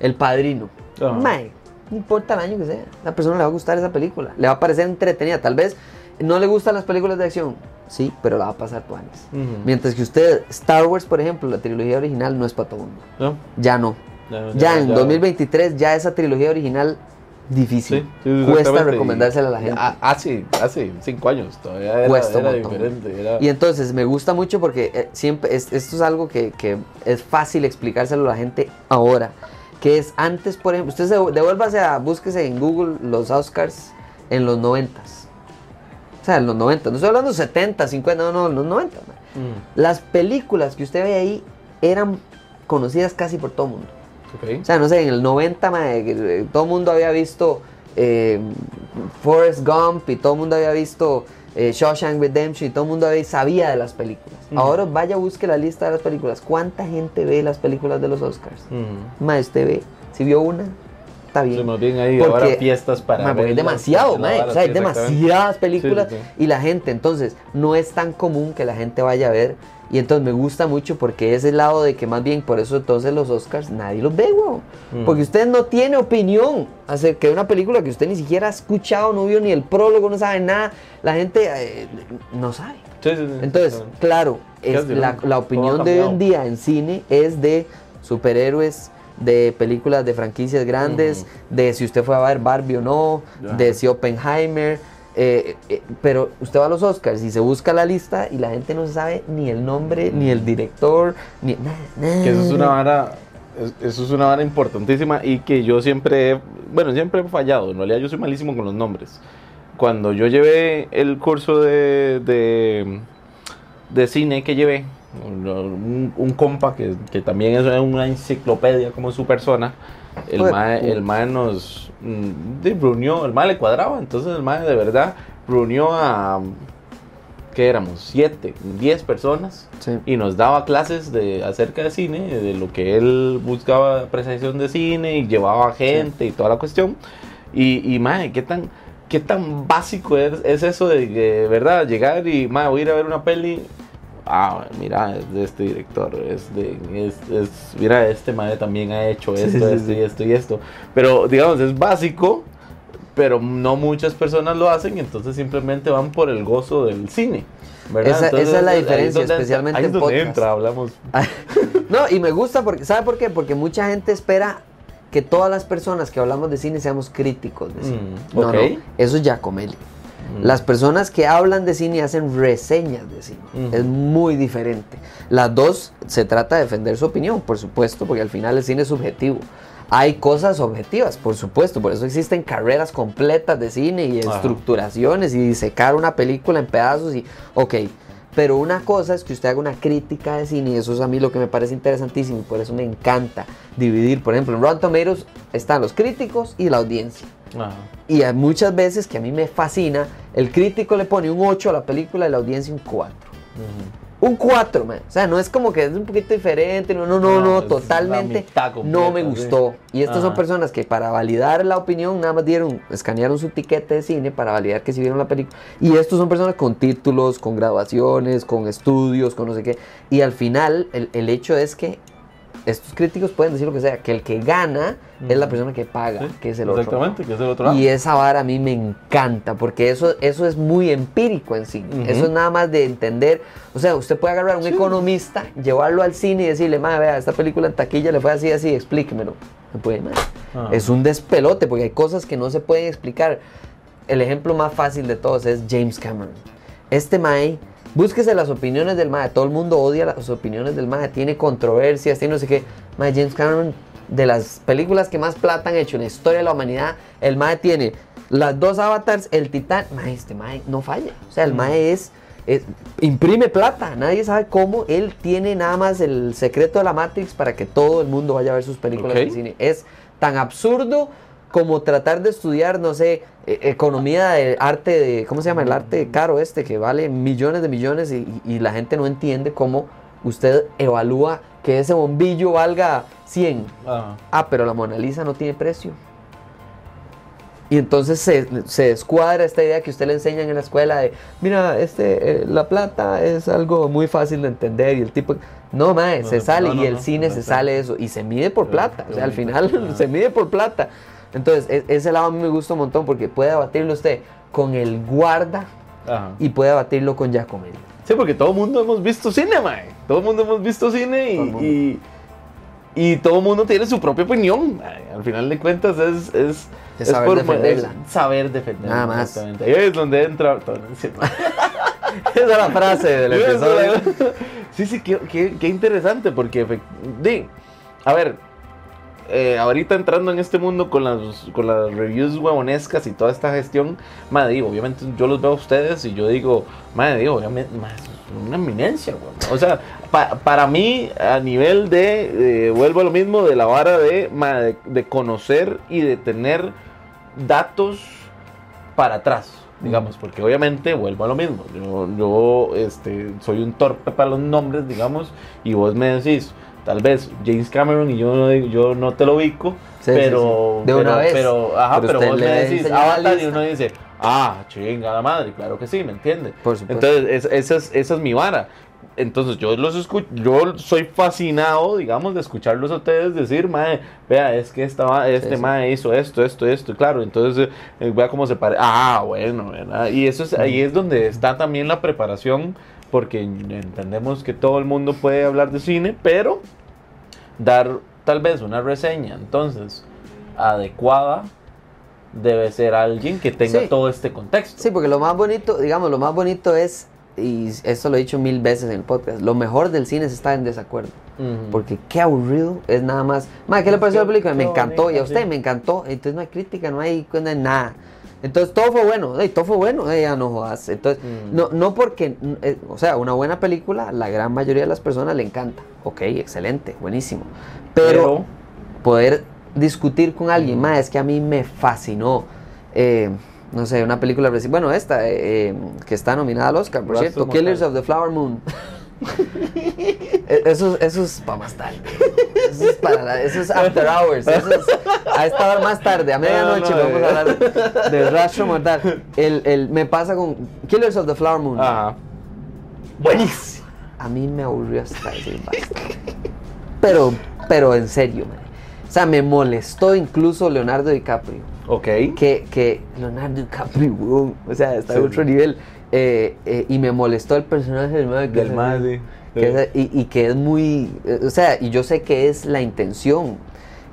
El Padrino. Ajá. Mae, no importa el año que sea, la persona le va a gustar esa película, le va a parecer entretenida. Tal vez no le gustan las películas de acción, sí, pero la va a pasar tuanes. Ujú. Mientras que usted, Star Wars, por ejemplo, la trilogía original no es para todo mundo. ¿No? Ya no. Ya, Ya, en 2023, ya esa trilogía original, difícil. Sí, sí, Cuesta recomendársela a la gente. Hace, hace cinco años todavía era, Cuesta era diferente. era- Y entonces me gusta mucho porque eh, siempre es- esto es algo que, que es fácil explicárselo a la gente ahora. Que es antes, por ejemplo, usted se devuélvase a, búsquese en Google los Oscars en los 90 O sea, en los 90, no estoy hablando 70, 50, no, no, en los 90. man. Mm, Las películas que usted ve ahí eran conocidas casi por todo el mundo. ok. O sea, no sé, en el 90 mae, que, eh, todo el mundo había visto eh, Forrest Gump y todo el mundo había visto eh, Shawshank Redemption y todo el mundo había- sabía de las películas. Ujú. Ahora vaya, busque la lista de las películas. ¿Cuánta gente ve las películas de los Oscars? Mm. Mae, usted ve, si vio una, está bien. Sí, más bien hay Porque- ahora fiestas para porque es demasiado, varas, O sea, hay demasiadas películas Sí, sí, y la gente, entonces, no es tan común que la gente vaya a ver. Y entonces me gusta mucho porque es el lado de que más bien por eso entonces los Oscars nadie los ve, weón. Mm. Porque usted no tiene opinión acerca de una película que usted ni siquiera ha escuchado, no vio ni el prólogo, no sabe nada. La gente eh, no sabe. Sí, sí, sí, Entonces, claro, es la, la opinión de hoy en día en cine es de superhéroes, de películas de franquicias grandes, de si usted fue a ver Barbie o no, de si Oppenheimer. eh, eh, pero usted va a los Oscars y se busca la lista y la gente no sabe ni el nombre, ni el director, ni nada. Que eso es una vara, es- eso es una vara importantísima y que yo siempre, he- bueno, siempre he fallado. En realidad yo soy malísimo con los nombres. Cuando yo llevé el curso de, de, de cine que llevé, un, un compa que, que también es una enciclopedia como su persona, el Joder, mae, el mae nos mm, de- reunió, el mae le cuadraba, entonces el mae de verdad reunió a, ¿qué éramos? Siete, diez personas Sí. y nos daba clases de acerca de cine, de lo que él buscaba apreciación de cine y llevaba gente y toda la cuestión. Y, y mae, ¿qué tan, qué tan básico es, es eso de, que, verdad llegar y mae, voy a ir a ver una peli? Ah, mira, es de este director, es de, es, es- mira, este mae también ha hecho esto, sí, esto sí. y esto y esto. Pero digamos, es básico, pero no muchas personas lo hacen, entonces simplemente van por el gozo del cine. Esa- esa es la diferencia, donde- especialmente en podcast. entra, hablamos. No, y me gusta porque, ¿sabe por qué? Porque mucha gente espera que todas las personas que hablamos de cine seamos críticos de cine. Mm, no, ok. no, eso es Giacomelli. Las personas que hablan de cine hacen reseñas de cine. Es muy diferente. Las dos se trata de defender su opinión, por supuesto, porque al final el cine es subjetivo. Hay cosas objetivas, por supuesto, por eso existen carreras completas de cine y Ajá. estructuraciones y disecar una película en pedazos y, ok, Pero una cosa es que usted haga una crítica de cine y eso es a mí lo que me parece interesantísimo y por eso me encanta dividir. Por ejemplo, en Rotten Tomatoes están los críticos y la audiencia. Ajá. Y hay muchas veces que a mí me fascina, el crítico le pone un 8 a la película y la audiencia un 4. Un 4, man. O sea, no es como que es un poquito diferente, no, no, no, No, totalmente completa, no me sí. gustó. Y estas son personas que para validar la opinión nada más dieron, escanearon su tiquete de cine para validar que si vieron la película. Y estos son personas con títulos, con graduaciones, con estudios, con no sé qué. Y al final, el, el hecho es que estos críticos pueden decir lo que sea, que el que gana es la persona que paga, Sí, que es el otro. Exactamente, que es el otro lado. Y esa vara a mí me encanta, porque eso, eso es muy empírico en sí. Eso es nada más de entender. O sea, usted puede agarrar a un economista, llevarlo al cine y decirle, madre, vea, esta película en taquilla le fue así, así, explíquemelo. No puede, madre. Ah. Es un despelote, porque hay cosas que no se pueden explicar. El ejemplo más fácil de todos es James Cameron. Este mae, búsquese las opiniones del mae. Todo el mundo odia las opiniones del mae. Tiene controversias, tiene no sé qué. Mae, James Cameron, de las películas que más plata han hecho en la historia de la humanidad, el mae tiene las dos avatars, el titán. Mae, este mae no falla. O sea, el Mm. mae es, es- imprime plata. Nadie sabe cómo. Él tiene nada más el secreto de la Matrix para que todo el mundo vaya a ver sus películas Ok. en cine. Es tan absurdo como tratar de estudiar, no sé, e- economía de arte de, ¿cómo se llama? El arte caro este, que vale millones de millones y, y la gente no entiende cómo usted evalúa que ese bombillo valga 100. Ajá. Ah, pero la Mona Lisa no tiene precio. Y entonces se, se descuadra esta idea que usted le enseñan en la escuela de, mira, este, eh, la plata es algo muy fácil de entender y el tipo... No, mae, No, se no, sale no, y el cine se sale eso y se mide por plata. O sea, al final se mide por plata. Entonces, e- ese lado a mí me gusta un montón porque puede debatirlo usted con el guarda Ajá. y puede debatirlo con Giacomelli. Sí, porque todo el mundo hemos visto cine, mae. Todo el mundo hemos visto cine y, Todo el mundo. y, y todo mundo tiene su propia opinión. mae. Al final de cuentas es... es Es saber defenderla. es saber defenderla. Nada más. Ahí es donde entra... Esa es la frase del episodio. Sí, sí, qué, qué- qué interesante, porque, di, a ver, eh, ahorita entrando en este mundo con las, con las reviews huevonescas y toda esta gestión, madre, digo, obviamente yo los veo a ustedes y yo digo, madre, digo, obviamente, madre, es una eminencia. O sea, pa- para mí, a nivel de, eh, vuelvo a lo mismo, de la vara de, madre, de conocer y de tener datos para atrás, digamos, porque obviamente vuelvo a lo mismo. Yo, yo este, soy un torpe para los nombres, digamos, y vos me decís, tal vez James Cameron y yo, no yo no te lo ubico, Sí, pero, sí, sí. De una pero- vez. pero, ajá, Pero vos le me decís Avatar y uno dice, ah, chinga la madre, claro que sí, ¿me entiende? Por supuesto. Entonces, es- esa, es, esa es mi vara. Entonces, yo los escucho, yo soy fascinado, digamos, de escucharlos a ustedes decir, mae, vea, es que esta, este sí. mae hizo esto, esto, esto, claro, entonces, eh, vea cómo se parece. Ah, bueno, ¿verdad? Y eso es, ahí es donde está también la preparación, porque entendemos que todo el mundo puede hablar de cine, pero dar tal vez una reseña, entonces, adecuada, debe ser alguien que tenga Sí. todo este contexto. Sí, porque lo más bonito, digamos, lo más bonito es, y esto lo he dicho mil veces en el podcast, lo mejor del cine es estar en desacuerdo. Ujú. Porque qué aburrido es nada más. Ma, ¿qué le pareció la película? Me encantó. Y a usted sí. me encantó. Entonces no hay crítica, no hay no hay nada. Entonces todo fue bueno. Todo fue bueno. Ey, ya no jodas. Entonces, Mm. no, no porque, mm, eh, o sea, una buena película, la gran mayoría de las personas le encanta. Ok, excelente, buenísimo. Pero, Pero- poder discutir con alguien, más es que a mí me fascinó. eh, no sé, una película bueno, esta, eh, eh, que está nominada al Oscar, por cierto, Killers of the Flower Moon. Eh, Eso, eso es para más tarde. Eso es para la- eso es after hours. Eso es a esta hora más tarde, a medianoche No, no, vamos a hablar de rastro mortal. El, el, me pasa con Killers of the Flower Moon. Ajá. Buenísimo. A mí me aburrió hasta decir basta. Pero, pero en serio, man. O sea, me molestó incluso Leonardo DiCaprio. Ok. Que, que Leonardo DiCaprio, o sea, está Sí. en otro nivel. Eh, eh, y me molestó el personaje del que que es- y, y que es muy, eh, o sea, y yo sé que es la intención,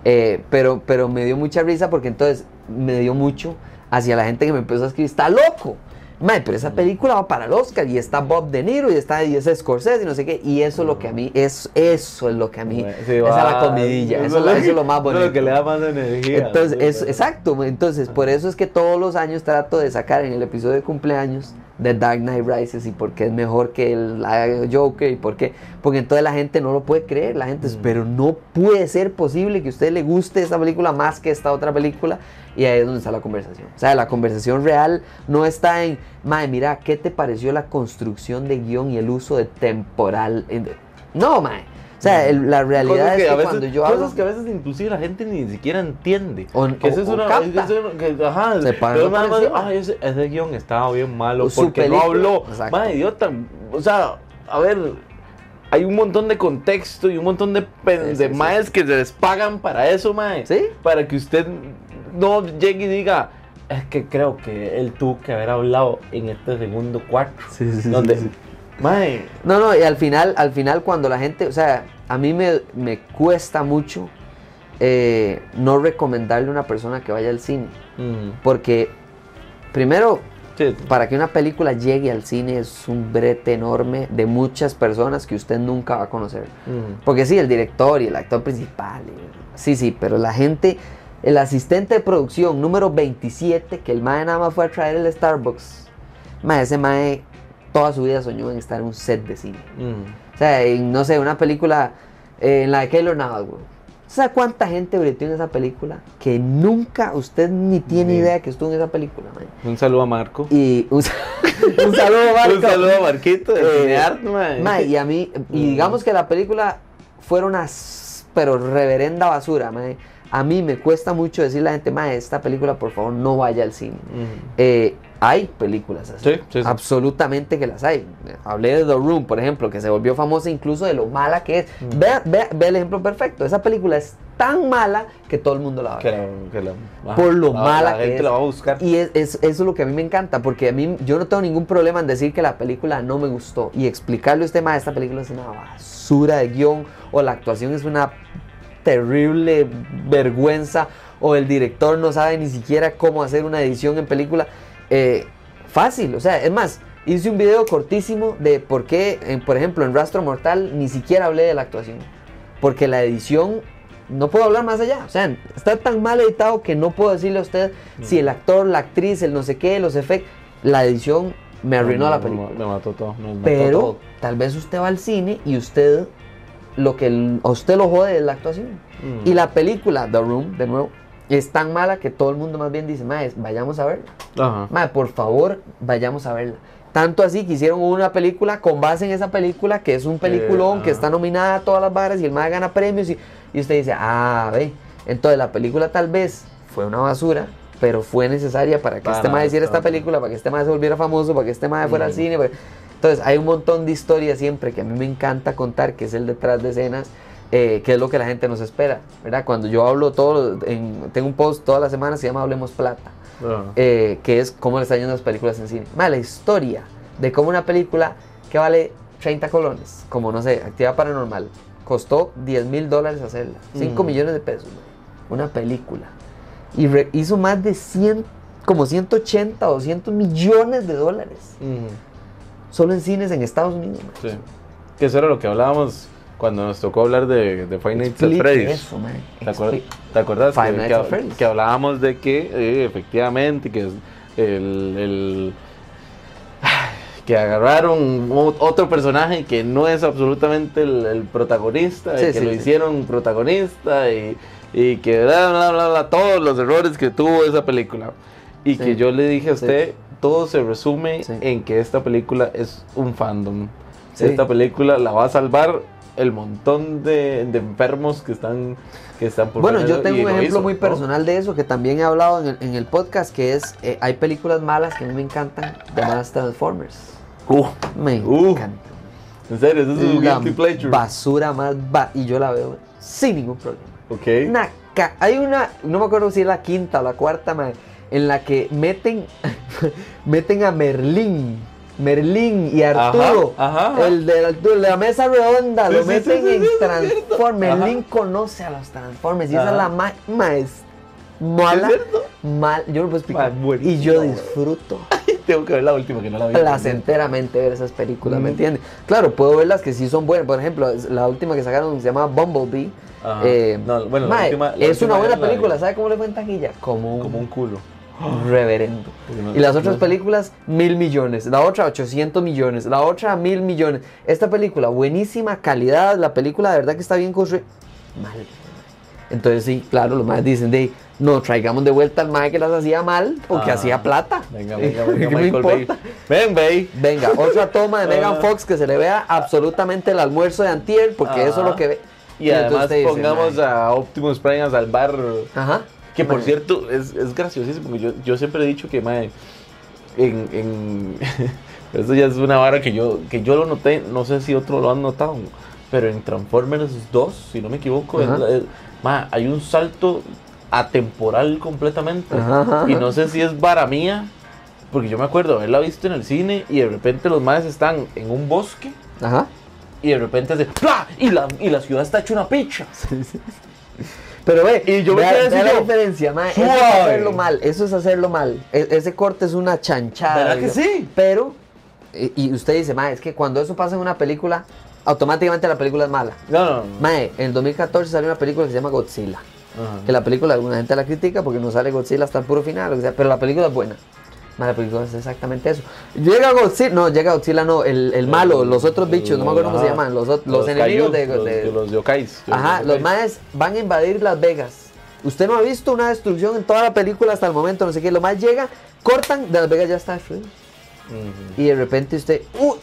eh, pero, pero me dio mucha risa porque entonces me dio mucho hacia la gente que me empezó a escribir, está loco. Mae, pero esa película va para el Oscar y está Bob De Niro y está y es Scorsese y no sé qué. Y eso es lo que a mí, es, eso es lo que a mí, Sí, esa es la comidilla, eso, es lo- eso es lo más bonito. Lo que le da más energía. Entonces, Sí, es, pero- exacto, entonces por eso es que todos los años trato de sacar en el episodio de cumpleaños The Dark Knight Rises y por qué es mejor que el Joker y por qué. Porque entonces la gente no lo puede creer. La gente, Mm. pero no puede ser posible que a usted le guste esta película más que esta otra película. Y ahí es donde está la conversación. O sea, la conversación real no está en, madre, mira, ¿qué te pareció la construcción de guion y el uso de temporal? No, madre. O sea, el- la realidad Cosas es que, veces- cuando yo cosas hablo... que a veces inclusive la gente ni siquiera entiende. O- que eso o- es o una, capta. eso es una- que, ajá, Se pero nada más, ese, ese guion estaba bien malo Su porque no habló. Madre, idiota, o sea, a ver, hay un montón de contexto y un montón de, pen- Sí, sí, de sí. maes que se les pagan para eso, mae. Sí. Para que usted no llegue y diga, es que creo que él tuvo que haber hablado en este segundo cuarto. Sí, sí, sí, donde, sí. mae, No, no, y al final, al final cuando la gente, o sea, a mí me, me cuesta mucho eh, no recomendarle a una persona que vaya al cine. mm, Porque, primero, sí, para que una película llegue al cine es un brete enorme de muchas personas que usted nunca va a conocer. mm, Porque sí, el director y el actor principal, y- sí, sí, pero la gente, el asistente de producción número 27, que el mae nada más fue a traer el Starbucks, mae, ese mae toda su vida soñó en estar en un set de cine. mm. O sea, en, no sé, una película eh, en la de Keylor Navas, güey. ¿Sabe cuánta gente breteó en esa película? Que nunca usted ni tiene Ni- idea que estuvo en esa película, mae. Un saludo a Marco. Y un, un saludo, Marco. Un saludo a Marquito de Eh, Cineart, mae. Mae, y a mí, y Mm. digamos que la película fuera una, pero reverenda basura, mae. A mí me cuesta mucho decirle a la gente, mae, esta película por favor no vaya al cine. Eh, hay películas así. Sí, sí, sí. Absolutamente que las hay. Hablé de The Room, por ejemplo, que se volvió famosa incluso de lo mala que es. Mm. Vea el ejemplo perfecto. Esa película es tan mala que todo el mundo la va a Que ver. la- que la- Por lo la- mala la que gente es. la va a buscar. Y es, es- eso es lo que a mí me encanta, porque a mí yo no tengo ningún problema en decir que la película no me gustó y explicarle a usted más, esta película es una basura de guion o la actuación es una terrible vergüenza o el director no sabe ni siquiera cómo hacer una edición en película. Eh, fácil, o sea, es más, hice un video cortísimo de por qué, en- por ejemplo, en Rastro Mortal ni siquiera hablé de la actuación, porque la edición no puedo hablar más allá. O sea, está tan mal editado que no puedo decirle a usted si el actor, la actriz, el no sé qué, los efectos. La edición me arruinó No, la no, película. Me mató todo. me mató Pero todo. tal vez usted va al cine y usted, lo que a usted lo jode es la actuación. Mm. Y la película, The Room, de nuevo, es tan mala que todo el mundo más bien dice, Mae, vayamos a verla. Ajá. Mae, por favor, vayamos a verla. Tanto así que hicieron una película con base en esa película, que es un peliculón, que está nominada a todas las varas y el Mae gana premios. Y, y usted dice, ah, ve. Entonces la película tal vez fue una basura, pero fue necesaria para que Para este Mae hiciera esta película, para que este Mae se volviera famoso, para que este Mae fuera al Ujú. cine. para- Entonces hay un montón de historias siempre que a mí me encanta contar, que es el detrás de escenas. eh, que es lo que la gente nos espera, ¿verdad? Cuando yo hablo todo, en- tengo un post toda la semana, se llama Hablemos Plata, Ajá. eh, que es cómo le están yendo las películas en cine. Ma, la historia de cómo una película que vale 30 colones, como no sé, Actividad Paranormal, costó 10 mil dólares hacerla, 5 Mm. millones de pesos, una película. Y hizo más de 100, como 180 o 200 millones de dólares, Ujú. Solo en cines en Estados Unidos. Sí. Que eso era lo que hablábamos cuando nos tocó hablar de, de Five Nights at Explique Freddy's. eso, ma. ¿Te, acuerdas Five que, Nights que- at Freddy's. que hablábamos de que eh, efectivamente que es el, el- que agarraron otro personaje que no es absolutamente el, el protagonista Sí, y que sí, lo sí. hicieron protagonista y, y que bla, bla, bla, bla, todos los errores que tuvo esa película y Sí. que yo le dije a Sí. usted todo se resume Sí. en que esta película es un fandom Sí. esta película la va a salvar el montón de, de enfermos que están que están por Bueno, yo tengo un lo ejemplo hizo, muy ¿no? personal de eso que también he hablado en el, en el podcast, que es, eh, hay películas malas que a mí me encantan, llamadas Transformers. Uh, Me Uh. encantan. en serio, eso es un guilty pleasure. basura más ba y yo la veo sin ningún problema. Ok. Una hay una, no me acuerdo si es la quinta o la cuarta, mae, en la que meten, meten a Merlín. Merlín y Arturo, Ajá, ajá. el de, la- el de la mesa redonda, Sí, lo sí, meten sí, en Transformers. Merlín conoce a los Transformers y esa es la más más mala, mal, yo no puedo explicar. Ma, y yo disfruto Tengo que ver la última que no la vi. placenteramente ver esas películas, ¿me entiendes? Claro, puedo ver las que sí son buenas. Por ejemplo, la última que sacaron se llama Bumblebee. Eh, No, bueno, la mae, última- la es última una buena película. ¿Sabe cómo le fue en taquilla? Como un, Como un culo. Reverendo. No- Y las otras no- películas, mil millones. La otra, 800 millones. La otra, mil millones. Esta película, buenísima calidad. La película, de verdad que está bien construida. Mal. Entonces, sí, claro, los más dicen de no traigamos de vuelta al mae que las hacía mal porque Ah. hacía plata. Venga, venga, ¿Qué venga, me Michael Bay. Ven, Bay. Venga, otra toma de Megan. Fox que se le vea absolutamente el almuerzo de Antier, porque eso es lo que ve. Y entonces además pongamos a Optimus Prime a salvar. Ajá. Que por cierto, es, es graciosísimo. porque Yo, yo siempre he dicho que, mae, en. en esto ya es una vara que yo, que yo lo noté. No sé si otros lo han notado. Pero en Transformers 2, si no me equivoco, es la- hay un salto atemporal completamente. Ajá, ajá, Y no sé si es vara mía. Porque yo me acuerdo haberla visto en el cine y de repente los maes están en un bosque Ajá. y de repente hace ¡plá! Y la, y la ciudad está hecha una picha. Pero ve, Y yo quedé así vea la yo, diferencia, mae, Eso es hacerlo mal, eso es hacerlo mal. E- ese corte es una chanchada. ¿Verdad que sí? Pero, y, y usted dice, mae, es que cuando eso pasa en una película, automáticamente la película es mala. No, no, no. Mae, en el 2014 salió una película que se llama Godzilla. Ajá. Que la película alguna gente la critica porque no sale Godzilla hasta el puro final, que sea, pero la película es buena. La película es exactamente eso. Llega Godzilla, no, llega Godzilla no, el, el malo, los otros bichos, no me acuerdo cómo se llaman, los, los, enemigos de, kaijus, de- los, los yokais. Ajá, los maes van a invadir Las Vegas. Usted no ha visto una destrucción en toda la película hasta el momento, no sé qué. Los maes llegan, cortan, de Las Vegas ya está destruido. Y de repente usted, ¡uh!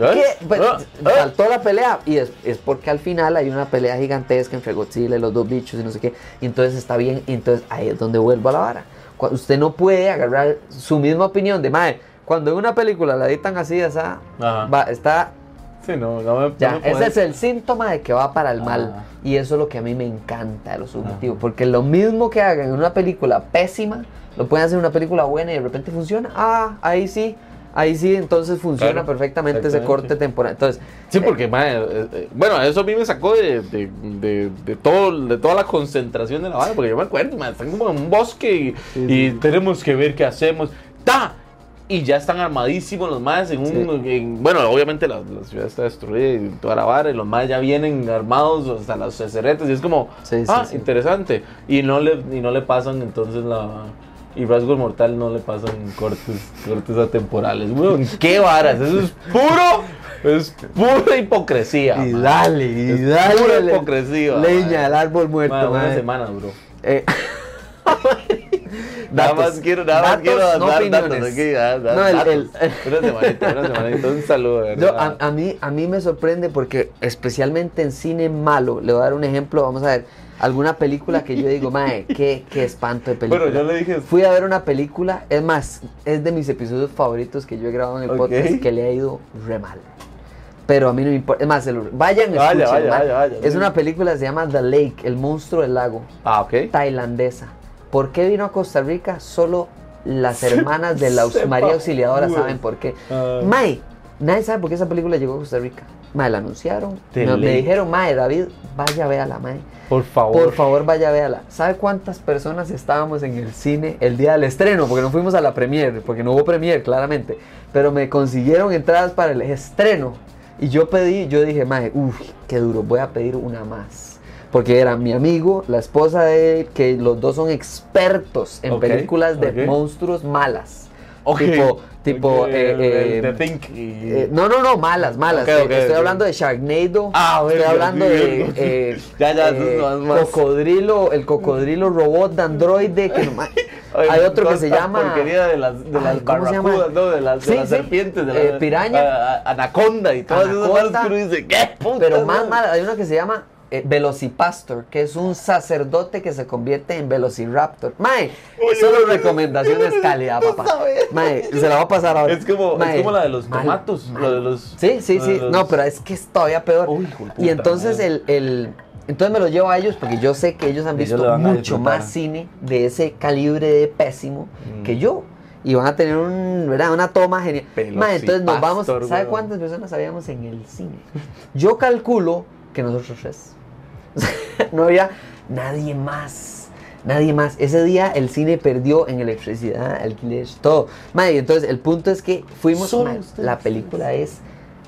¿Eh? ¿Qué? Pues, Ah, ah. Faltó la pelea. Y es, es porque al final hay una pelea gigantesca entre Godzilla y los dos bichos y no sé qué. Y entonces está bien. Y entonces ahí es donde vuelvo a la vara. Usted no puede agarrar su misma opinión de mae. Cuando en una película la editan así, esa, va, está Sí, no, no me, ya, no me ese es el síntoma de que va para el mal. Y eso es lo que a mí me encanta de lo subjetivo. Porque lo mismo que hagan en una película pésima, lo pueden hacer en una película buena y de repente funciona. Ah, ahí sí. Ahí sí, entonces funciona Claro, perfectamente ese corte temporal. Entonces, Sí, eh, porque, mae, eh, eh, bueno, eso a mí me sacó de, de, de, de todo, de toda la concentración de la banda, porque yo me acuerdo, están como en un bosque y, Sí, y sí. tenemos que ver qué hacemos. ¡Ta! Y ya están armadísimos los maes en un... Sí. en- bueno, obviamente la, la ciudad está destruida y toda la vara, y los maes ya vienen armados hasta las ceretas y es como, Sí, sí, ah, sí. interesante. Y no, le, y no le pasan entonces la... Y Rasgos Mortal no le pasan cortes, cortes atemporales. Weón, qué varas, eso es puro, es pura hipocresía. y dale, y Es dale. pura le- hipocresía. Leña del árbol muerto, Man, una semana, bro. Eh, Nada datos. más quiero, nada más Datos, quiero no dar datos opiniones. aquí. da- da- No, el- datos. el- Una semanita, una semanita. Un saludo, Yo, a, a mí, a mí me sorprende porque especialmente en cine malo, le voy a dar un ejemplo, vamos a ver, alguna película que yo digo, mae, qué, qué espanto de película. Bueno, yo le dije... Fui a ver una película, es más, es de mis episodios favoritos que yo he grabado en el podcast que le ha ido re mal. Pero a mí no me importa. Es más, vayan, Vaya, escuchen, vaya, vaya, vaya, Es una película que se llama The Lake, el monstruo del lago, Ah, ok. tailandesa. ¿Por qué vino a Costa Rica? Solo las hermanas de la María Auxiliadora saben por qué. Ah. Mae, nadie sabe por qué esa película llegó a Costa Rica. Mae, la anunciaron. Me, me dijeron, Mae, David, vaya, véala, Mae. Por favor. Por favor, vaya, véala. ¿Sabe cuántas personas estábamos en el cine el día del estreno? Porque no fuimos a la premier, porque no hubo premier, claramente. Pero me consiguieron entradas para el estreno. Y yo pedí, yo dije, Mae, uff, qué duro, voy a pedir una más. Porque era mi amigo, la esposa de él, que los dos son expertos en películas de monstruos malas. Ok, Tipo, tipo, ok, eh, eh, The Think y- eh, no, no, no, malas, malas. Ok, Eh, estoy hablando de Sharknado. Ah, estoy hablando de eh, Ya, ya, eh, más- cocodrilo, el cocodrilo robot de androide. Que nomás- Oye, hay otro que se llama. porquería de las, de las barracudas, ¿no? De las, de Sí, las sí. serpientes, de la piraña. a- a- anaconda y todas esas malas que uno dice, ¿qué puta? Pero más mala, hay una que se llama eh, Velocipastor, que es un sacerdote que se convierte en Velociraptor. Mae, solo recomendaciones calidad, papá. Mae, se la va a pasar ahora. Es como, Mae, es como la de los tomatos, mal. lo de los... Sí, sí, lo de sí. los- No, pero es que es todavía peor. Uy, de y puta, entonces madre. el, el- entonces me lo llevo a ellos porque yo sé que ellos han Ellos visto mucho más cine de ese calibre de pésimo Mm. que yo. Y van a tener un, ¿verdad? una toma genial. Ma, entonces nos vamos. ¿Sabe weón. cuántas personas habíamos en el cine? Yo calculo que nosotros tres. no había nadie más. Nadie más. Ese día el cine perdió en electricidad, alquiler, todo. Ma, y entonces el punto es que fuimos. Solo ma, ustedes la película es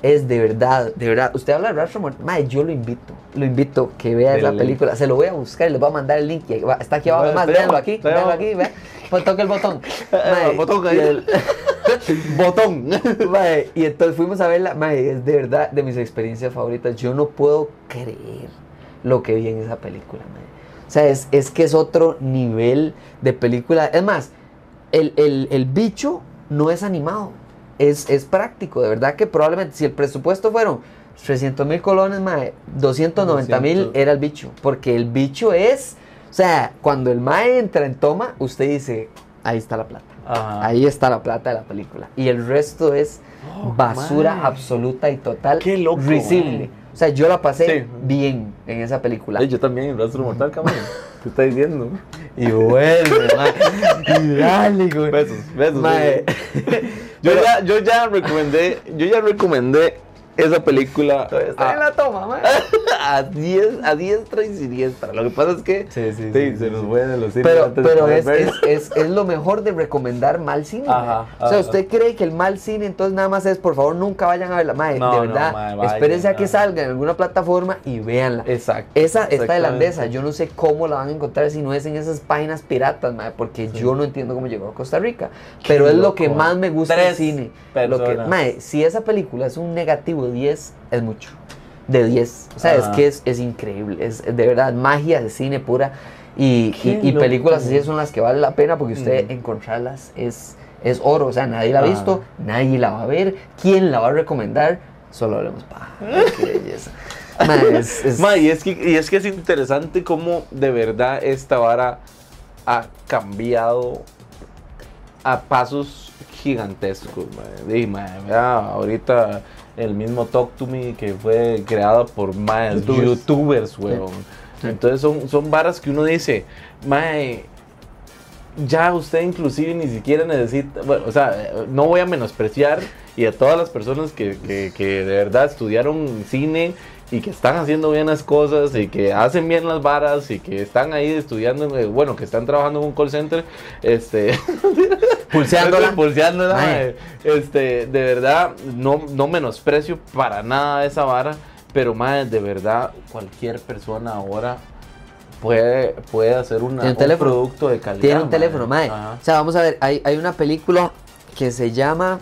es de verdad, de verdad. Usted habla de Rastro Muerto. Mae, yo lo invito, lo invito que vea esa película. Se lo voy a buscar y les voy a mandar el link. y va- Está aquí abajo. Está véanlo aquí, véanlo aquí. vea. pues toque el botón. Botón y ahí. el- Botón. Mae, y entonces fuimos a verla, mae, es de verdad de mis experiencias favoritas. Yo no puedo creer lo que vi en esa película. O sea, es, es que es otro nivel de película. Es más, el, el- el bicho no es animado, es, es práctico. De verdad que probablemente si el presupuesto fueron 300 mil colones, mae, 290 mil 200. era el bicho. Porque el bicho es, o sea, cuando el mae entra en toma, usted dice, ahí está la plata. Ajá. Ahí está la plata de la película. Y el resto es Oh, basura absoluta y total. Qué loco, Risible. O sea, yo la pasé Sí. bien en esa película. Ay, yo también, el rastro mortal, cabrón. ¿Qué está diciendo? Y vuelve, mae. Y dale, güey. Besos, besos. Mae. Yo ya, yo ya recomendé, yo ya recomendé esa película Está a, en la toma, mae. a 10, a diestra y siniestra. Lo que pasa es que Sí, sí, sí, sí, se nos vuelven los cines Pero, es, es, es, es lo mejor de recomendar mal cine. Ajá, o sea, usted cree que el mal cine entonces nada más es, por favor, nunca vayan a verla. Mae, No, de no, verdad, mae, espérense a que salga en alguna plataforma y véanla. Exacto. Esa está exactamente. irlandesa, yo no sé cómo la van a encontrar si no es en esas páginas piratas, mae, porque Sí. yo no entiendo cómo llegó a Costa Rica. Pero es lo que más me gusta del cine. Lo que, personas. mae, si esa película es un negativo 10, es mucho. De 10. O sea, es Ajá. que es, es increíble. Es de verdad magia de cine pura. Y, y- películas así son las que vale la pena porque usted Mm. encontrarlas es, es oro. O sea, nadie la ha Ah. visto, nadie la va a ver. ¿Quién la va a recomendar? Solo hablemos paja. Qué belleza. Es- es- Ma, y, es que, y es que es interesante cómo de verdad esta vara ha cambiado a pasos gigantescos. ma. Y, ahorita el mismo Talk to Me que fue creado por más Youtubers. youtubers, weón. Sí. Entonces son, son varas que uno dice, mae, ya usted inclusive ni siquiera necesita, bueno, o sea, no voy a menospreciar y a todas las personas que, que, que de verdad estudiaron cine y que están haciendo bien las cosas y que hacen bien las varas y que están ahí estudiando, eh, bueno, que están trabajando en un call center, este, Pulseándola. pulseándola, mae. este, de verdad, no, no menosprecio para nada esa vara, pero mae, de verdad, cualquier persona ahora puede, puede hacer una, un teléfono. producto de calidad. Tiene un teléfono. Ajá. O sea, vamos a ver, hay, hay una película que se llama.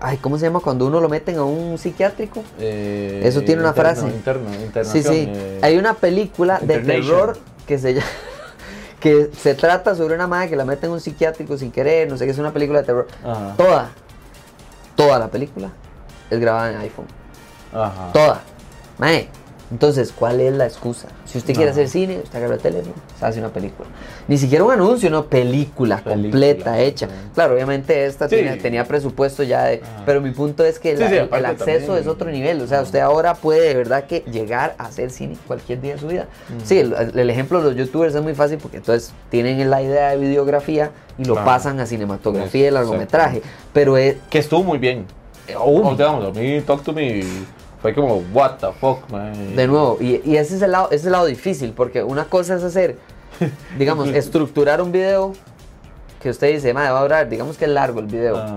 Ay, ¿cómo se llama cuando uno lo meten a un psiquiátrico? Eh, Eso tiene una interno, frase. Interno, Sí, internación, sí. eh, Hay una película de terror que se llama. que se trata sobre una madre que la mete en un psiquiátrico sin querer, no sé qué, es una película de terror. Ajá. Toda, toda la película es grabada en iPhone. Ajá. Toda. Mae, entonces, ¿cuál es la excusa? Si usted quiere No. hacer cine, usted agarra el teléfono, se hace una película. Ni siquiera un anuncio, no, película, Película, completa, hecha. sí. Claro, obviamente esta Sí. tenía, tenía presupuesto ya de... Pero mi punto es que la- el, el acceso también. es otro nivel. O sea, usted ahora puede de verdad que llegar a hacer cine cualquier día de su vida. Sí, el, el ejemplo de los youtubers es muy fácil porque entonces tienen la idea de videografía y lo Claro. pasan a cinematografía y largometraje. Pero es... Que estuvo muy bien. Oh, O, digamos, a mí Talk to Me fue como, what the fuck, man. De nuevo, y, y ese es el lado, ese es el lado difícil, porque una cosa es hacer, digamos, estructurar un video que usted dice, madre, va a durar, digamos que es largo el video, Ah.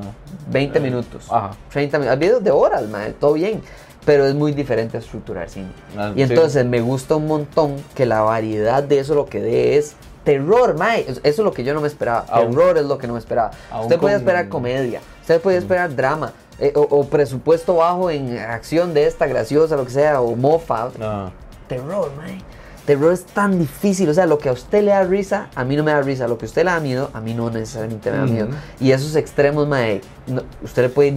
20 Eh, minutos, ajá. 30 minutos, hay videos de horas, madre, todo bien, pero es muy diferente a estructurar cine. Ah, y sí. entonces me gusta un montón que la variedad de eso lo que dé es terror, mae. Eso es lo que yo no me esperaba. Aún- terror es lo que no me esperaba. Usted podía esperar comedia, usted podía esperar drama, eh, o, o presupuesto bajo en acción de esta graciosa, lo que sea, o mofa. Ah. Terror, mae. Terror es tan difícil, o sea, lo que a usted le da risa, a mí no me da risa, lo que a usted le da miedo, a mí no necesariamente me da miedo. Y esos extremos, mae, no- usted le puede ir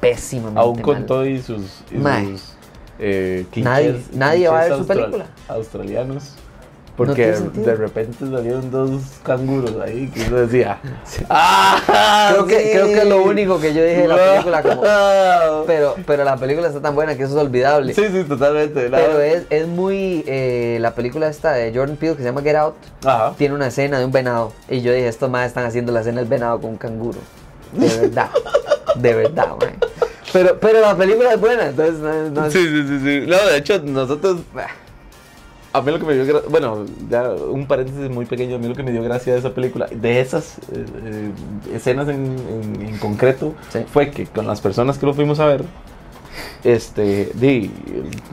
pésimamente Aún con mal. todo y sus, y Mae. sus eh, clichés- Nadie- nadie va a ver su película. Australianos. Porque de repente salieron dos canguros ahí que uno decía. ¡Ah! Creo que, creo que es lo único que yo dije de la película, como, pero, pero la película está tan buena que eso es olvidable. Sí, sí, totalmente. la- Pero es, es muy. eh, la película esta de Jordan Peele que se llama Get Out Ajá. tiene una escena de un venado. Y yo dije, estos más están haciendo la escena del venado con un canguro. De verdad. de verdad, man. Pero, pero la película es buena, entonces no, no es- Sí, sí, sí, sí. No, de hecho, nosotros. A mí lo que me dio gracia. Bueno, ya un paréntesis muy pequeño. A mí lo que me dio gracia de esa película, de esas eh, eh, escenas en, en- en concreto, Sí. fue que con las personas que lo fuimos a ver, este, di,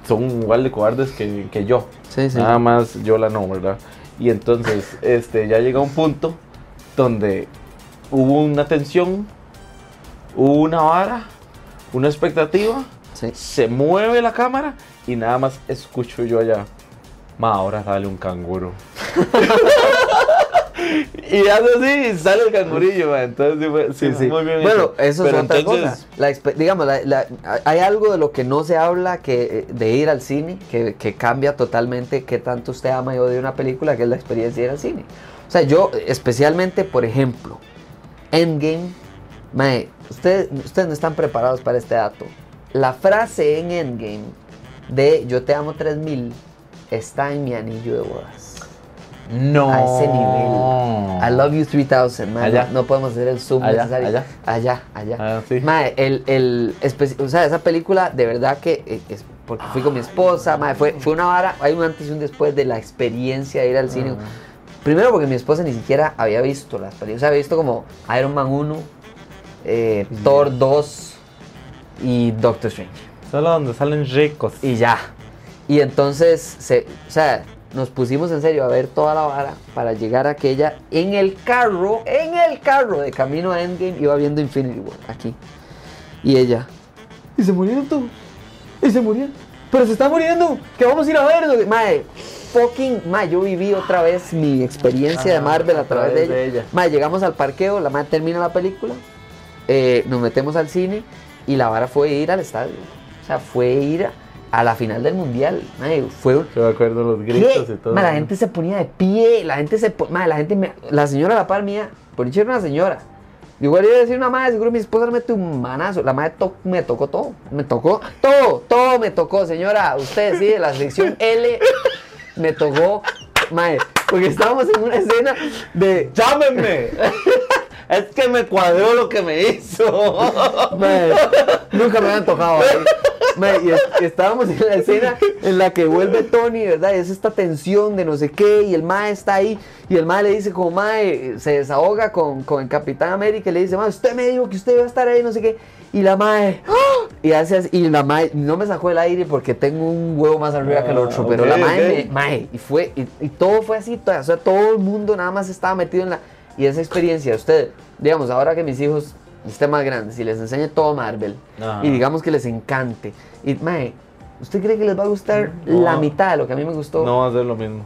son igual de cobardes que, que yo. Sí, sí. Nada más yo la no, ¿verdad? Y entonces, este, ya llega un punto donde hubo una tensión, hubo una vara, una expectativa, se mueve la cámara y nada más escucho yo allá. Ma, ahora sale un canguro. y hace así sale el cangurillo. Entonces sí, sí, Sí, sí. muy bien Bueno, hecho. eso es Pero otra entonces- cosa. La digamos, la- la- hay algo de lo que no se habla que, eh, de ir al cine que, que cambia totalmente qué tanto usted ama y odia una película, que es la experiencia de ir al cine. O sea, yo especialmente, por ejemplo, Endgame, ustedes, ustedes no están preparados para este dato. La frase en Endgame de Yo te amo 3000 está en mi anillo de bodas. No. A ese nivel. I love you 3000, mae. Allá. No, podemos hacer el zoom Allá, necesario. allá. Allá, allá. Ah, sí. Mae, el, el o sea, esa película de verdad que eh, es porque fui con mi esposa, mae, fue, fue una vara, hay un antes y un después de la experiencia de ir al cine. Ah. Primero porque mi esposa ni siquiera había visto las películas, o sea, había visto como Iron Man 1, eh, Thor 2 y Doctor Strange. Solo donde salen ricos. Y ya. Y entonces, se, o sea, nos pusimos en serio a ver toda la vara para llegar a aquella en el carro, en el carro de camino a Endgame, iba viendo Infinity War aquí. Y ella, y se murieron todos, y se murieron, pero se está muriendo, que vamos a ir a ver. Mae, fucking, mae, yo viví otra vez mi experiencia de Marvel a través, de, ella. de ella. Mae, llegamos al parqueo, la madre termina la película, eh, nos metemos al cine y la vara fue ir al estadio. O sea, fue ir a, a la final del mundial. Fue. Yo me acuerdo los ¿Qué? gritos y todo. La gente se ponía de pie, la gente se mae, la gente me- la señora a la par mía, por dicho era una señora. Igual iba a decir una madre, seguro mi esposa le mete un manazo. La madre to- me tocó todo, me tocó todo, todo me tocó, señora. Usted sí, de la sección L me tocó, mae, porque estábamos en una escena de ¡Llámenme! es que me cuadró lo que me hizo. Nunca me habían tocado. Mae, y, es- y estábamos en la escena en la que vuelve Tony, ¿verdad? Y es esta tensión de no sé qué, y el Mae está ahí, y el Mae le dice como Mae, se desahoga con, con el Capitán América y le dice, Mae, usted me dijo que usted iba a estar ahí, no sé qué. Y la Mae, y hace así, y la Mae, no me sacó el aire porque tengo un huevo más arriba que el otro, Ah, pero la Mae, me- Mae, y fue, y, y todo fue así, todo, o sea, todo el mundo nada más estaba metido en la, y esa experiencia, usted, digamos, ahora que mis hijos estén más grandes y les enseñe todo Marvel, Ajá. y digamos que les encante, y Mae, ¿usted cree que les va a gustar No. la mitad de lo que a mí me gustó? No va a ser lo mismo.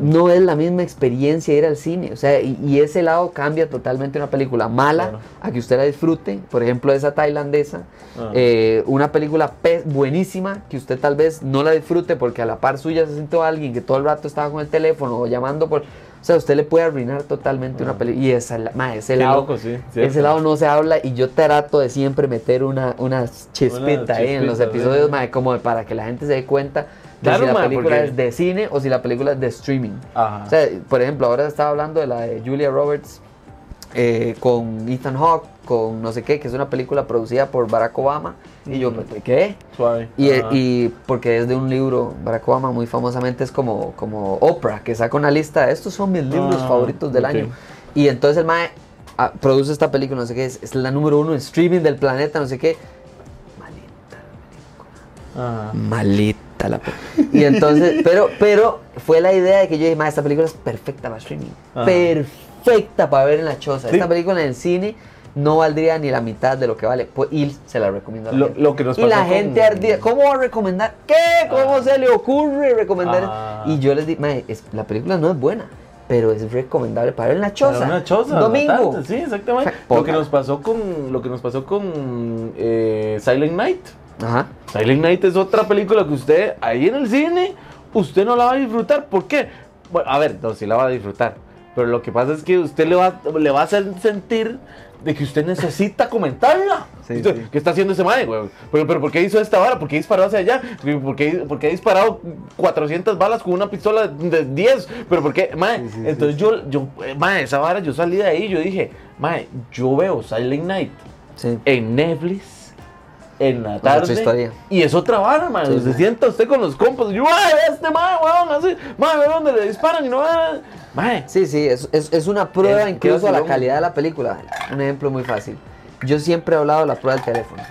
No es la misma experiencia ir al cine, o sea, y, y ese lado cambia totalmente una película mala Claro. a que usted la disfrute, por ejemplo esa tailandesa, Ah. eh, una película pe- buenísima que usted tal vez no la disfrute porque a la par suya se sentó alguien que todo el rato estaba con el teléfono o llamando por, sea, usted le puede arruinar totalmente una película y esa, la- ma, ese Ah. Qué lado, loco, sí, ese lado no se habla y yo trato de siempre meter una, una chispita ahí en los episodios, ma, como para que la gente se dé cuenta de Claro, si la ma, película porque- es de cine o si la película es de streaming. Ajá. O sea, por ejemplo, ahora estaba hablando de la de Julia Roberts eh, con Ethan Hawke, con no sé qué, que es una película producida por Barack Obama. Y yo, ¿qué? Suave. Y, y porque es de un libro, Barack Obama muy famosamente es como, como Oprah, que saca una lista de estos son mis libros Ah, favoritos del año. Y entonces el Mae ah, produce esta película, no sé qué, es, es la número uno en streaming del planeta, no sé qué. Malita Ajá. malita la película. Y entonces, pero, pero fue la idea de que yo dije, "Ma, esta película es perfecta para streaming. Ajá. Perfecta para ver en la choza. Sí. Esta película en el cine no valdría ni la mitad de lo que vale. Pues, y se la recomiendo a la Lo- gente. lo que nos y la pasó con- gente ardía. ¿Cómo va a recomendar? ¿Qué? ¿Cómo Ah. se le ocurre recomendar? Ah. Y yo les dije, "Ma, es- la película no es buena, pero es recomendable para en la choza. Para una choza. Domingo. Sí, exactamente. Lo que nos pasó con, lo que nos pasó con eh, Silent Night. Ajá. Silent Night es otra película que usted ahí en el cine, usted no la va a disfrutar. ¿Por qué? Bueno, a ver, no, sí la va a disfrutar. Pero lo que pasa es que usted le va, le va a hacer sentir de que usted necesita comentarla. Sí, Usted, sí. ¿Qué está haciendo ese mae, güey? ¿Pero, pero por qué hizo esta vara? ¿Por qué disparó hacia allá? ¿Por qué, por qué ha disparado 400 balas con una pistola de 10? ¿Pero por qué? Mae, Sí, entonces yo, yo, eh, mae, esa vara, yo salí de ahí, yo dije, mae, yo veo Silent Night en Netflix en la tarde. historia. Y es otra vara, man. Sí, se sienta usted con los compas. Yo, ay, este man, weón, así. Man, ve dónde le disparan y no ve. Mae. Sí, sí, es, es, es una prueba Es- incluso a la calidad de la película. Un ejemplo muy fácil. Yo siempre he hablado de la prueba del teléfono.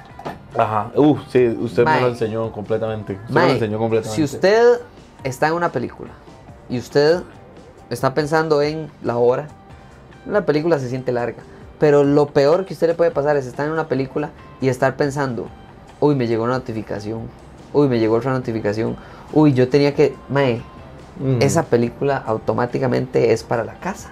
Ajá. Uh, sí, usted me lo enseñó completamente. Usted me lo enseñó completamente. si usted está en una película y usted está pensando en la hora, la película se siente larga. Pero lo peor que usted le puede pasar es estar en una película y estar pensando, uy, me llegó una notificación, uy, me llegó otra notificación, uy, yo tenía que, mae, esa película automáticamente es para la casa.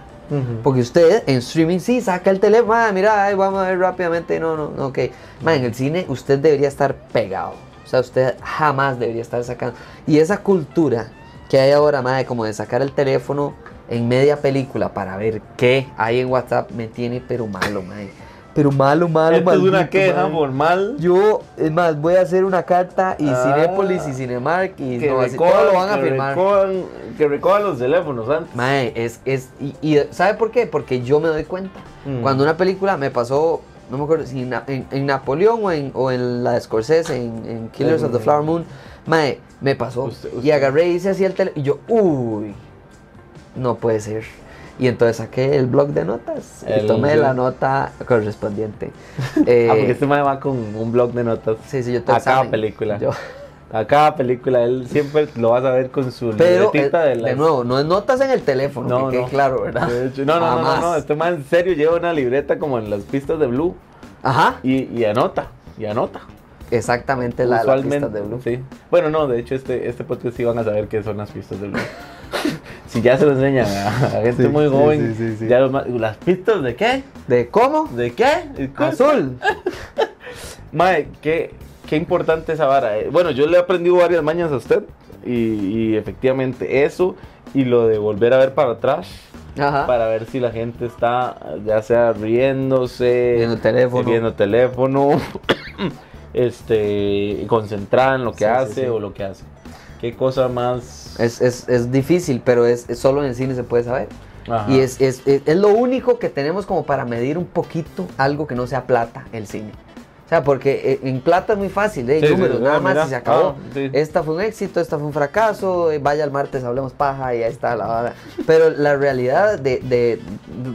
Porque usted en streaming sí saca el teléfono, mira, ay, vamos a ver rápidamente, no, no, no, ok. Ma, en el cine usted debería estar pegado. O sea, usted jamás debería estar sacando. Y esa cultura que hay ahora, madre, como de sacar el teléfono en media película para ver qué hay en WhatsApp, me tiene pero malo, madre. Pero malo, malo, Esto es una queja mae. formal. Yo, es más, voy a hacer una carta y Ah. Cinépolis y Cinemark y que no, recojan- todo lo van a que firmar. recojan- que recojan los teléfonos antes. Mae, es, es, y, y ¿sabe por qué? Porque yo me doy cuenta. Mm. Cuando una película me pasó, no me acuerdo si en, Na- en- en Napoleón o en, o en la de Scorsese, en, Killers of the Flower Moon, mae, me pasó. Usted- Y agarré y hice así el teléfono, y yo, uy, no puede ser. Y entonces saqué el blog de notas y tomé la nota correspondiente. Eh, ah, porque este man va con un blog de notas. sí, sí, yo tengo a cada película. Yo- A cada película, él siempre lo vas a ver con su pero, libretita eh, de de, las- nuevo, no es notas en el teléfono, No, que quede no. claro, ¿verdad? De hecho, no, no, no, no, no, este man en serio lleva una libreta como en las pistas de Blue Ajá, y, y anota, y anota. exactamente la de las pistas de Blue. sí. Bueno, no, de hecho este, este podcast sí van a saber qué son las pistas de Blue. si ya se lo enseñan a, a gente Sí, muy joven, sí, sí, sí. ya los ¿las pistas de qué? ¿De cómo? ¿De qué? Azul. Mae, qué, qué importante esa vara. eh. Bueno, yo le he aprendido varias mañas a usted y, y efectivamente eso y lo de volver a ver para atrás Ajá. para ver si la gente está ya sea riéndose, Viendo teléfono. viendo teléfono, este, concentrada en lo que Sí, sí, hace sí. o lo que hace. Qué cosa más. Es, es, es difícil, pero es, es solo en el cine se puede saber. Ajá. Y es, es, es, es lo único que tenemos como para medir un poquito algo que no sea plata, el cine. O sea, porque eh, en plata es muy fácil, ¿eh? Sí, números, sí, nada más y se acabó. ah, sí. Esta fue un éxito, esta fue un fracaso, eh, vaya el martes, hablemos paja y ahí está la vara. Pero la realidad de, de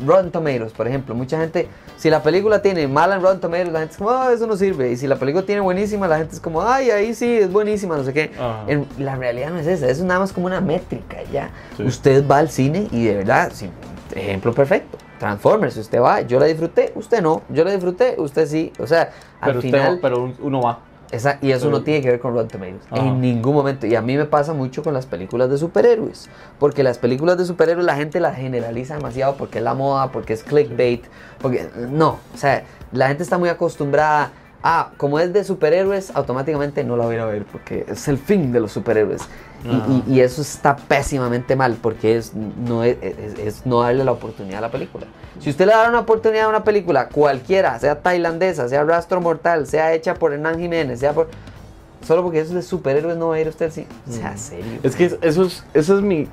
Rotten Tomatoes, por ejemplo, mucha gente, si la película tiene mala en Rotten Tomatoes, la gente es como, ah, eso no sirve. Y si la película tiene buenísima, la gente es como, ay, ahí sí, es buenísima, no sé qué. En- la realidad no es esa, eso es nada más como una métrica ya. Usted va al cine y de verdad, sí, ejemplo perfecto. Transformers, usted va, yo la disfruté, usted no, yo la disfruté, usted sí. O sea, pero, al usted final, va- pero un- uno va. esa- y eso no pero- tiene que ver con Rotten Tomatoes, Ajá. en ningún momento. Y a mí me pasa mucho con las películas de superhéroes, porque las películas de superhéroes la gente las generaliza demasiado porque es la moda, porque es clickbait, porque no, o sea, la gente está muy acostumbrada a, como es de superhéroes, automáticamente no la voy a ver porque es el fin de los superhéroes. Y- Ajá. Y, y eso está pésimamente mal porque es no, es, es- es no darle la oportunidad a la película. Si usted le da una oportunidad a una película, cualquiera, sea tailandesa, sea Rastro Mortal, sea hecha por Hernán Jiménez, sea por... Solo porque eso es de superhéroes no va a ir usted así. O sea, Mm. serio. Es que eso es, eso es mi.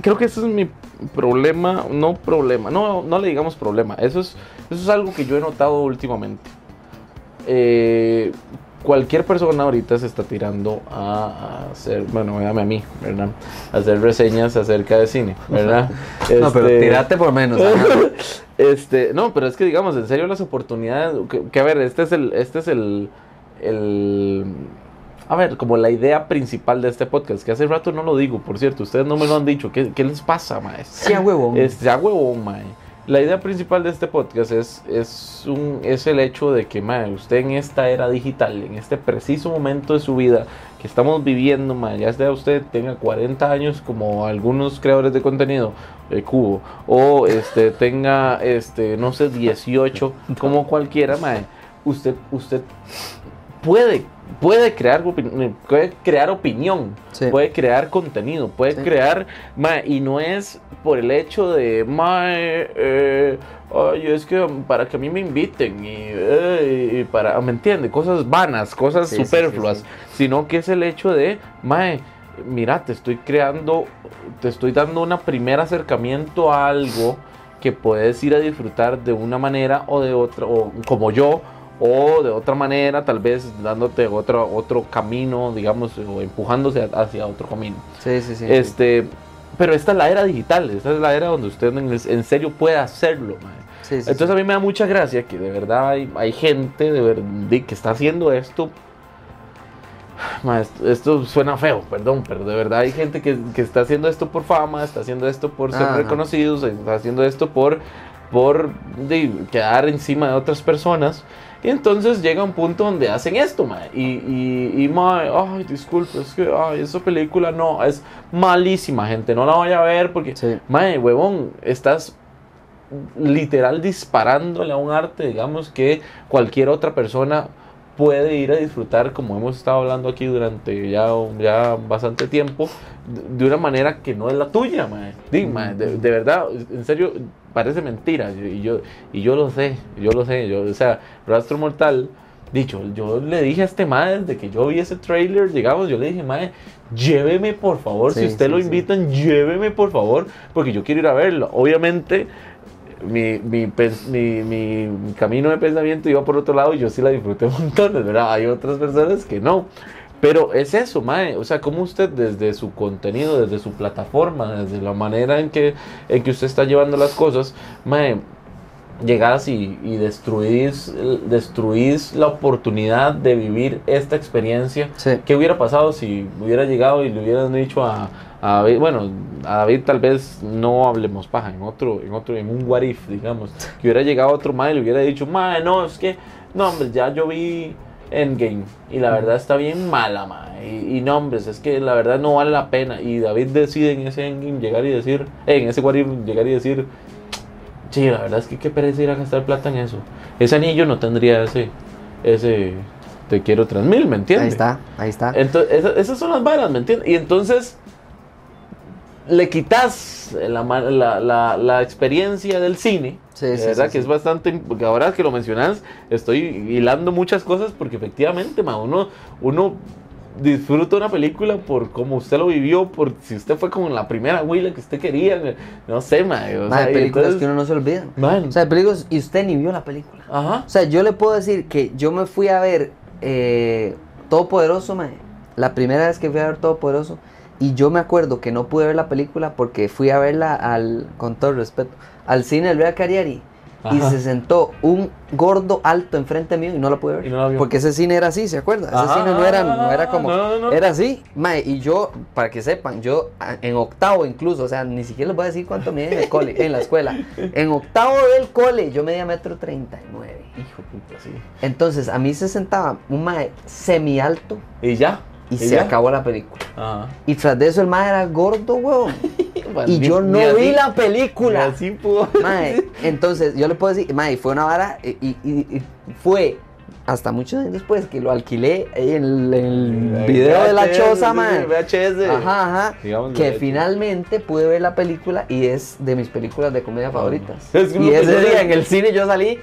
Creo que eso es mi problema. No problema. No, no le digamos problema. Eso es, eso es algo que yo he notado últimamente. Eh, cualquier persona ahorita se está tirando a, a hacer. Bueno, véame a mí, ¿verdad? A hacer reseñas acerca de cine, ¿verdad? No, pero Este, tirate por menos. este, no, pero es que digamos, en serio las oportunidades, que, que, a ver, este es el, este es el, el, a ver, como la idea principal de este podcast, que hace rato no lo digo, por cierto, ustedes no me lo han dicho, ¿qué, qué les pasa, maestro? Sí, a huevón. Es, ya huevón, mae. La idea principal de este podcast es, es, un, es el hecho de que, usted en esta era digital, en este preciso momento de su vida que estamos viviendo, ya sea usted tenga 40 años como algunos creadores de contenido, de Cubo, o este, tenga, este, no sé, 18, como cualquiera, mae, usted, usted puede, puede crear, puede crear opinión, Sí. puede crear contenido, puede Sí. crear, mae, y no es por el hecho de, mae, eh, ay, es que para que a mí me inviten y, eh, y para, ¿me entiende? Cosas vanas, cosas Sí, superfluas, sino que es el hecho de, mae, mira, te estoy creando, te estoy dando un primer acercamiento a algo que puedes ir a disfrutar de una manera o de otra, o como yo, o de otra manera, tal vez dándote otro, otro camino, digamos, o empujándose hacia otro camino. Sí, sí, sí. sí. Este, pero esta es la era digital, esta es la era donde usted en, en serio puede hacerlo. Sí, sí, Entonces a mí me da mucha gracia que de verdad hay, hay gente de verdad que está haciendo esto. Esto, esto suena feo, perdón, pero de verdad hay gente que, que está haciendo esto por fama, está haciendo esto por ser Ajá. reconocidos, está haciendo esto por por de, quedar encima de otras personas. Y entonces llega un punto donde hacen esto, mae. Y, y, y mae, ay, disculpe, es que ay, esa película no, es malísima, gente. No la vaya a ver porque, Sí. mae, huevón, estás literal disparándole a un arte, digamos, que cualquier otra persona puede ir a disfrutar, como hemos estado hablando aquí durante ya, ya bastante tiempo, de, de una manera que no es la tuya, mae. Di, mae, de, de verdad, en serio, parece mentira. Y yo, y yo lo sé, yo lo sé. Yo, o sea, Rastro Mortal, dicho, yo le dije a este mae desde que yo vi ese trailer, digamos, yo le dije, mae, lléveme por favor, si Sí, usted sí, lo sí. invitan, lléveme por favor, porque yo quiero ir a verlo. Obviamente, mi, mi, mi, mi- mi camino de pensamiento iba por otro lado y yo sí la disfruté un montón, ¿verdad? Hay otras personas que no. Pero es eso, Mae. O sea, como usted desde su contenido, desde su plataforma, desde la manera en que, en que usted está llevando las cosas, Mae, llegás y, y destruís, destruís la oportunidad de vivir esta experiencia. Sí. ¿Qué hubiera pasado si hubiera llegado y le hubieran dicho a, a David, bueno, a David tal vez no hablemos paja, en otro, en otro, en un what if, digamos, que hubiera llegado otro mae y le hubiera dicho, mae, no, es que, no, hombre, ya yo vi Endgame y la verdad está bien mala, mae, y, y no, hombre, es que la verdad no vale la pena, y David decide en ese Endgame llegar y decir, eh, en ese what if llegar y decir, sí, la verdad es que qué pereza ir a gastar plata en eso, ese anillo no tendría ese, ese, te quiero tras mil, ¿me entiendes? Ahí está, ahí está. Entonces, esa- esas son las varas, ¿me entiendes? Y entonces le quitas la, ma- la, la, la experiencia del cine, Sí, sí, ¿verdad? sí, que es bastante, porque ahora que lo mencionas, estoy hilando muchas cosas porque efectivamente, ma, uno, uno disfruta una película por cómo usted lo vivió, por si usted fue con la primera huila que usted quería, no sé, ma. o Ma, sea, películas entonces- que uno no se olvida. Man, O sea, hay películas y usted ni vio la película. ajá. O sea, yo le puedo decir que yo me fui a ver eh, Todopoderoso, mae. La primera vez que fui a ver Todopoderoso. Y yo me acuerdo que no pude ver la película porque fui a verla al, con todo el respeto, al cine del Real Cariari. Y Ajá. se sentó un gordo alto enfrente mío y no la pude ver. Y no la vio. porque ese cine era así, ¿se acuerda? Ese Ajá. cine no era, no era como... No, no, no. Era así, mae, y yo, para que sepan, yo en octavo incluso, o sea, ni siquiera les voy a decir cuánto medía en el cole, en la escuela. En octavo del cole, yo medía metro treinta y nueve. Hijo puta, sí. Entonces, a mí se sentaba un mae semi alto Y ya. Y, se ya? acabó la película. Ajá. Y tras de eso el mae era gordo, weón. Y Ni- yo no vi así- la película. así pudo. Mae, entonces yo le puedo decir, mae, fue una vara y, y- fue hasta muchos años después que lo alquilé en el, en el video de la choza, mae. VHS. Ajá, ajá. Digamos, que VHS. finalmente pude ver la película y es de mis películas de comedia favoritas. Es que y ese día en el cine yo salí,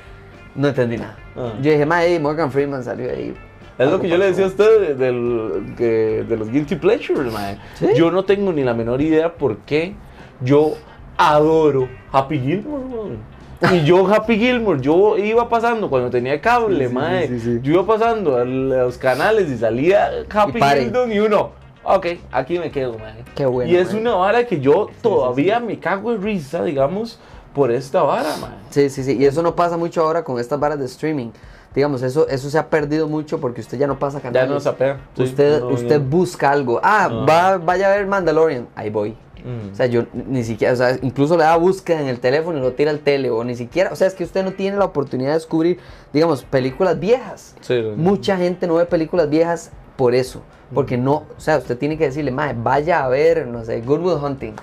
no entendí nada. Ah. Yo dije, mae, Morgan Freeman salió ahí. Es lo que yo le pasó". decía a usted de, del- que- de los Guilty Pleasures, mae. ¿Sí? Yo no tengo ni la menor idea por qué yo adoro Happy Gilmore, weón. Y yo, Happy Gilmore, yo iba pasando cuando tenía cable, Sí, mae. sí. Yo iba pasando a los canales y salía Happy. Gilmore y uno, ok, aquí me quedo, mae. Qué bueno. y es una vara que yo todavía me cago en risa, digamos, por esta vara, mae. Sí, sí, sí. Y eso no pasa mucho ahora con estas varas de streaming. Digamos, eso, eso se ha perdido mucho porque usted ya no pasa Ya canales. no sapea. Sí, usted no, usted no. busca algo. Ah, va, vaya a ver Mandalorian. Ahí voy. Mm. O sea, yo ni siquiera, o sea, incluso le da búsqueda en el teléfono y lo tira al tele, o ni siquiera, o sea, es que usted no tiene la oportunidad de descubrir, digamos, películas viejas. Sí, Mucha gente no ve películas viejas por eso, porque no, o sea, usted tiene que decirle, mae, vaya a ver, no sé, Good Will Hunting,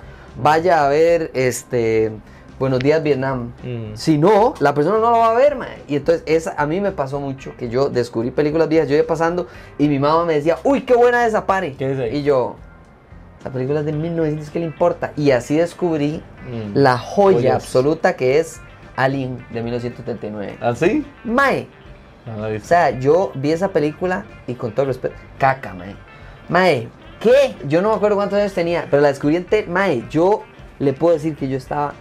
vaya a ver, este, Buenos Días Vietnam. Mm. Si no, la persona no lo va a ver, mae. Y entonces, esa, a mí me pasó mucho que yo descubrí películas viejas, yo iba pasando y mi mamá me decía, uy, qué buena esa pare. ¿Qué es ahí? Y yo, la película es de 1900, ¿qué le importa? Y así descubrí Mm. la joya Joyas. absoluta que es Alien de 1979. ¿Ah, sí? Mae, No o sea, yo vi esa película y con todo respeto, caca, mae. Mae, ¿qué? Yo no me acuerdo cuántos años tenía, pero la descubrí en mae, yo le puedo decir que yo estaba,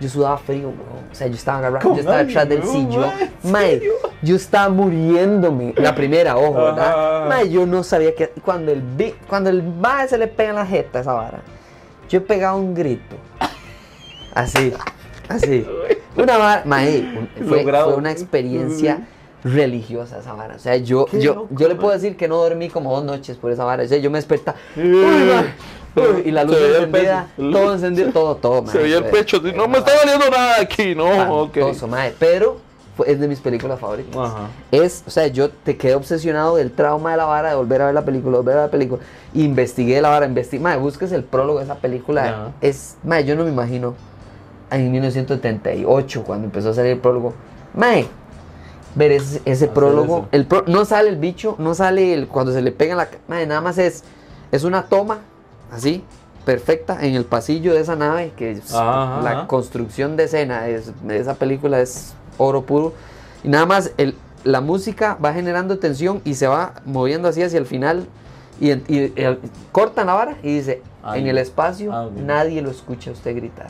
yo sudaba frío, weón. O sea, yo estaba agarrado, ¿Cómo yo estaba detrás del sillón. mae? Yo estaba muriéndome. La primera, ojo, ¿verdad? Mae, yo no sabía que, cuando el, cuando el mae se le pega en la jeta esa vara, yo he pegado un grito. Así, así. Una vara, mae, fue, una experiencia religiosa esa vara. O sea, yo, yo, loco, yo le puedo decir que no dormí como dos noches por esa vara. O sea, yo me desperta Uy, uy, y la luz Se encendida, todo encendido, todo, todo. Se mae, veía el pecho. No me está valiendo nada aquí. No, ok. espantoso, mae. Pero fue- es de mis películas favoritas. Ajá. Es, o sea, yo te quedé obsesionado del trauma de la vara, de volver a ver la película, volver a ver la película. Investigué la vara, investigué. Mae, busques el prólogo de esa película. Es, mae, yo no me imagino en 1978, cuando empezó a salir el prólogo. Mae, ver ese, prólogo. El pro- no sale el bicho, no sale el, cuando se le pega en la. Mae, nada más es, es una toma, así, perfecta, en el pasillo de esa nave, que Ajá, la ajá. construcción de escena es- de esa película es oro puro. Y nada más el, la música va generando tensión y se va moviendo así hacia el final. Y, y cortan la vara y dice, Ay, en el espacio ah, nadie lo escucha a usted gritar.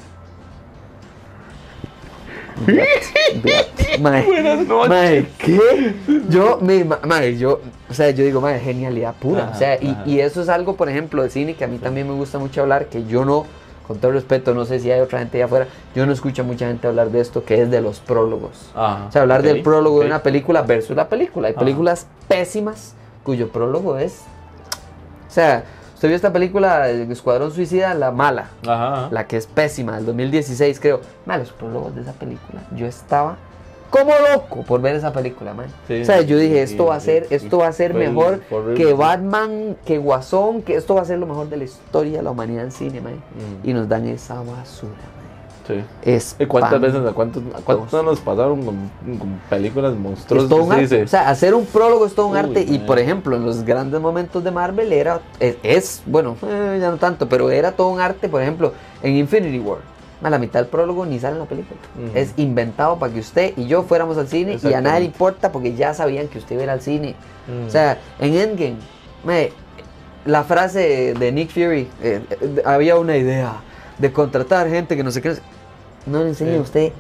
Buenas noches. mae, ¿qué? Yo, mi, ma- mae, yo, o sea, yo digo, mae, genialidad pura. Ajá, o sea, y, ajá. y eso es algo, por ejemplo, de cine que a mí también me gusta mucho hablar, que yo no, con todo respeto, no sé si hay otra gente allá afuera, yo no escucho a mucha gente hablar de esto, que es de los prólogos. Ajá. O sea, hablar del prólogo de una película versus la película. Hay Ajá. películas pésimas cuyo prólogo es. O sea, usted vio esta película, el Escuadrón Suicida, la mala, Ajá. ajá. la que es pésima, del 2016, creo. Man, los prólogos de esa película, yo estaba como loco por ver esa película, man. Sí, o sea, yo dije, esto va a ser, esto va a ser mejor horrible, que. Batman, que Guasón, que esto va a ser lo mejor de la historia de la humanidad en cine, man. Mm. Y nos dan esa basura. Sí. Es ¿Y cuántas veces, a cuántos, a cuántos nos pasaron con, con películas monstruosas? todo un arte. dice, O sea, hacer un prólogo es todo un Uy, arte. Y man. por ejemplo, en los grandes momentos de Marvel era. Es, es, bueno, eh, ya no tanto, pero era todo un arte. Por ejemplo, en Infinity War. ma, La mitad del prólogo ni sale en la película. Ujú. Es inventado para que usted y yo fuéramos al cine y a nadie le importa porque ya sabían que usted iba a ir al cine. Mm. O sea, en Endgame, ma, la frase de Nick Fury, eh, eh, había una idea de contratar gente que no sé qué. No le enseña a usted.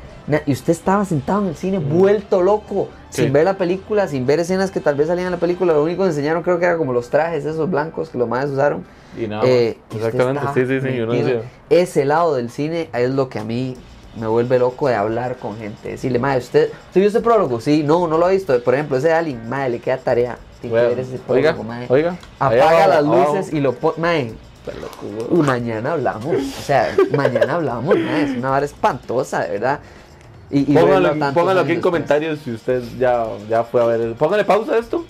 Y usted estaba sentado en el cine, vuelto loco, Sí. sin ver la película, sin ver escenas que tal vez salían en la película. Lo único que enseñaron creo que era como los trajes esos blancos que los más usaron. y nada Eh, más. Exactamente, sí, sí, sí. Yo no decía. Ese lado del cine es lo que a mí me vuelve loco de hablar con gente. Decirle, madre, ¿usted, ¿usted vio ese prólogo? Sí, no, no lo ha visto. Por ejemplo, ese de Alien, madre, le queda tarea. Tiene que ver ese Oiga, prólogo, oiga. ahí Apaga abajo, las luces y lo pone. Y mañana hablamos. O sea, mañana hablamos. mae, es una vara espantosa, de verdad. Y, y Póngalo, póngalo aquí en años comentarios si usted ya, ya fue a ver. el- Póngale pausa a esto.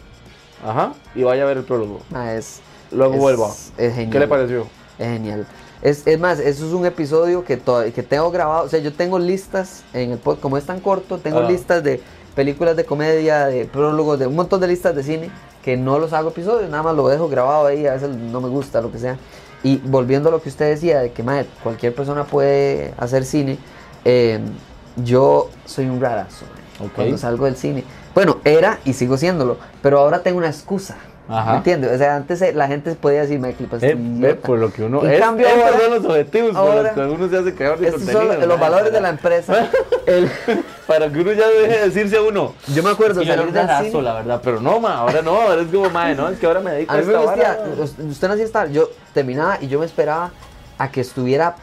Ajá. Y vaya a ver el prólogo. Mae, es, Luego es- vuelva. Es genial. ¿Qué le pareció? Es genial. Es, es más, eso es un episodio que, que tengo grabado. O sea, yo tengo listas en el pod, como es tan corto, tengo Ah. listas de películas de comedia, de prólogos, de un montón de listas de cine que no los hago episodios, nada más lo dejo grabado ahí, a veces no me gusta, lo que sea. Y volviendo a lo que usted decía, de que madre, cualquier persona puede hacer cine, eh, yo soy un rarazo cuando salgo del cine. Bueno, era y sigo siéndolo, pero ahora tengo una excusa. Ajá. ¿Me entiendes? O sea, antes eh, la gente podía decir, Michael, pues, Eh, idiota". por lo que uno En es. cambio, esos ahora- son los objetivos por ahora- los que uno se hace creador de Estos son contenido. los, valores de la empresa. El- Para que uno ya deje de decirse a uno. yo me acuerdo "Es que yo era salir del cine. la verdad. Pero no, ma, ahora no. Ahora es como, madre, no, es que ahora me dedico A a, mí me esta vara. usted no hacía estar, yo terminaba y yo me esperaba a que estuviera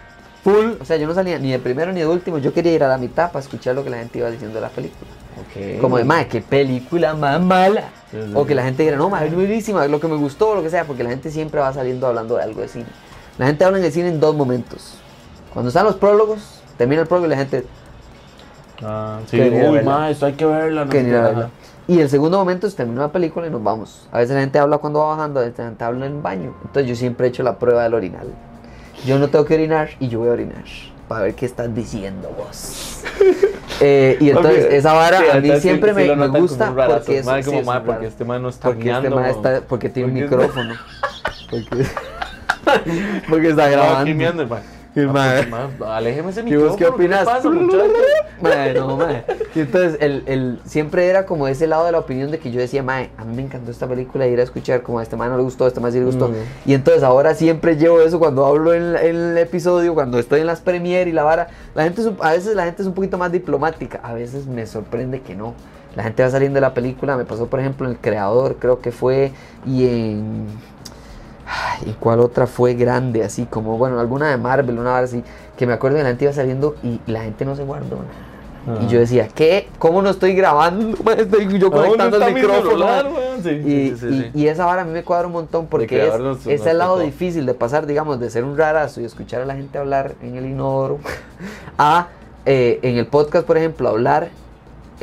full, o sea, yo no salía ni de primero ni de último, yo quería ir a la mitad para escuchar lo que la gente iba diciendo de la película. Ok. Como de, madre, qué película más mala. Sí, sí, O que la gente diga, no, madre, es buenísima, lo que me gustó, lo que sea, porque la gente siempre va saliendo hablando de algo de cine. La gente habla en el cine en dos momentos. Cuando están los prólogos, termina el prólogo y la gente, Ah, sí, uy, ma, esto hay que verla. no que verla. Y el segundo momento es terminó la película y nos vamos. A veces la gente habla cuando va bajando, a veces la gente habla en el baño. Entonces yo siempre he hecho la prueba del orinal. Yo no tengo que orinar y yo voy a orinar. Para ver qué estás diciendo vos. Eh, y entonces Ok. esa vara Sí, a mí siempre sí me, me gusta rarazo. porque es, como, es un porque este mae no está porque este guiando, mae no. está porque tiene un micrófono. porque, porque está grabando. mae. Y el Ah, mae- pues, Aléjeme ese ¿Y micrófono. vos qué opinas? pasa, muchacho? Mae, no, mae. Y entonces, el, el- siempre era como ese lado de la opinión de que yo decía, mae, a mí me encantó esta película y ir a escuchar como a este mae no le gustó, a este mae sí le gustó. Mm. Y entonces ahora siempre llevo eso cuando hablo en, en el episodio, cuando estoy en las premiere y la vara. La gente es un- a veces la gente es un poquito más diplomática, a veces me sorprende que no. La gente va saliendo de la película, me pasó por ejemplo en El Creador, creo que fue, y en... ay, ¿Y cuál otra fue grande? Así como, bueno, alguna de Marvel, una así, que me acuerdo que la gente iba saliendo y la gente no se guardó nada. Y yo decía, ¿qué? ¿Cómo no estoy grabando? Estoy yo conectando el micrófono. Sí, Y, sí, sí, y- sí. y esa vara a mí me cuadra un montón porque es, es el lado difícil de pasar, digamos, de ser un rarazo y escuchar a la gente hablar en el inodoro a eh, en el podcast, por ejemplo, hablar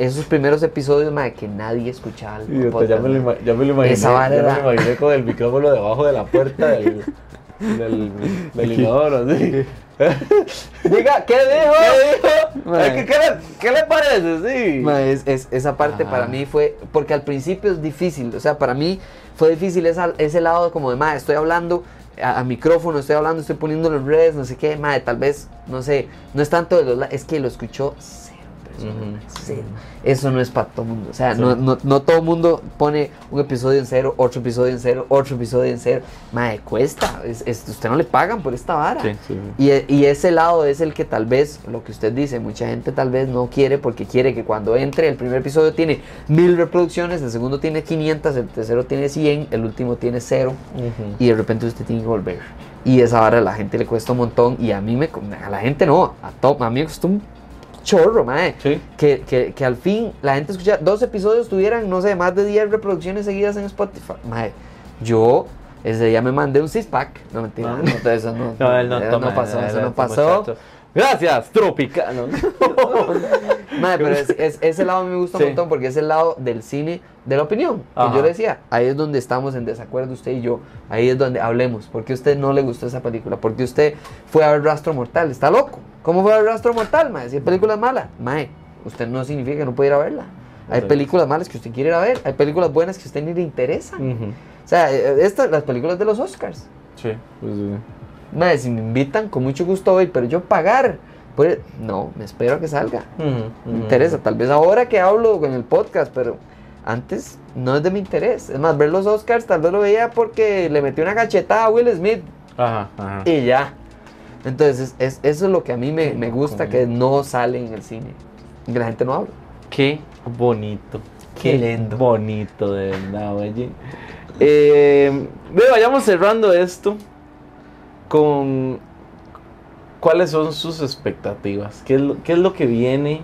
esos primeros episodios mae, que nadie escuchaba. el podcast, ya, me lo, ya me lo imaginé. Esa ya me lo imaginé con el micrófono debajo de la puerta del, del, del inodoro, sí. Diga, ¿qué dijo? ¿Qué dijo? ¿qué, le, ¿Qué le parece? Sí. Es- es- esa parte Ajá. para mí fue, porque al principio es difícil, o sea, para mí fue difícil esa- ese lado como de, mae, estoy hablando a, a micrófono, estoy hablando, estoy poniendo los redes, no sé qué, mae, tal vez, no sé, no es tanto de los, es que lo escuchó cero. Eso no es para todo mundo, o sea, Sí. no, no, no todo mundo pone un episodio en cero, otro episodio en cero, otro episodio en cero, mae, cuesta, es, es- usted no le pagan por esta vara. Sí, sí. Y, y ese lado es el que tal vez, lo que usted dice, mucha gente tal vez no quiere porque quiere que cuando entre el primer episodio tiene mil reproducciones, el segundo tiene 500, el tercero tiene 100, el último tiene cero y de repente usted tiene que volver. Y esa vara a la gente le cuesta un montón y a mí me, a la gente no, a, to- a mí me costó un chorro, mae. Sí. Que, que, que al fin la gente escucha, dos episodios tuvieran, no sé, más de 10 reproducciones seguidas en Spotify. Mae, yo ese día me mandé un six pack. No mentira, Ah. no, eso no, No, él no eso toma. no pasó, eso no pasó. muchacho. Gracias, Tropicano. Mae, pero es- es- ese lado me gusta Sí. un montón porque es el lado del cine de la opinión. Que Ajá. yo le decía, ahí es donde estamos en desacuerdo usted y yo. Ahí es donde hablemos. ¿Por qué usted no le gustó esa película? ¿Por qué usted fue a ver Rastro Mortal? ¿Está loco? ¿Cómo fue a ver Rastro Mortal, mae? Si la película es mala. Mae, usted no significa que no puede ir a verla. Hay películas malas que usted quiere ir a ver. Hay películas buenas que a usted ni le interesan. Ujú. O sea, eh, estas, las películas de los Oscars. Sí, pues sí. Mae, si me invitan, con mucho gusto voy, pero yo pagar. el- No, me espero a que salga. Me interesa, tal vez ahora que hablo en el podcast, pero antes no es de mi interés. Es más, ver los Oscars tal vez lo veía porque le metió una cachetada a Will Smith Ajá, ajá. y ya. Entonces, es, eso es lo que a mí me, me gusta, que no sale en el cine. Que la gente no habla. Qué bonito. Qué lindo. bonito, de verdad, oye. Eh, vayamos cerrando esto con cuáles son sus expectativas. ¿Qué es lo, qué es lo que viene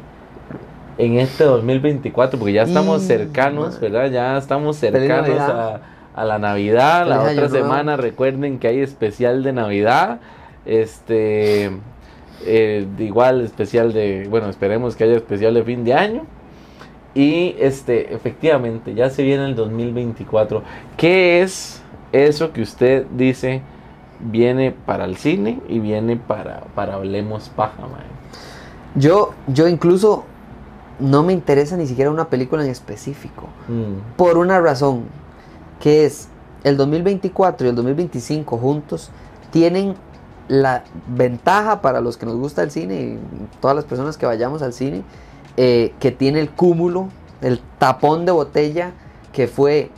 en este 2024? Porque ya estamos Y, cercanos. ¿verdad? Ya estamos cercanos a, a la Navidad. La otra Nuevo. semana recuerden que hay especial de Navidad. Este. eh, igual especial de. Bueno, esperemos que haya especial de fin de año. Y este, efectivamente, ya se viene el 2024. ¿Qué es eso que usted dice viene para el cine y viene para, para Hablemos Paja? Yo, yo incluso no me interesa ni siquiera una película en específico. Mm, Por una razón, que es el 2024 y el 2025 juntos tienen la ventaja para los que nos gusta el cine y todas las personas que vayamos al cine, eh, que tiene el cúmulo, el tapón de botella que fue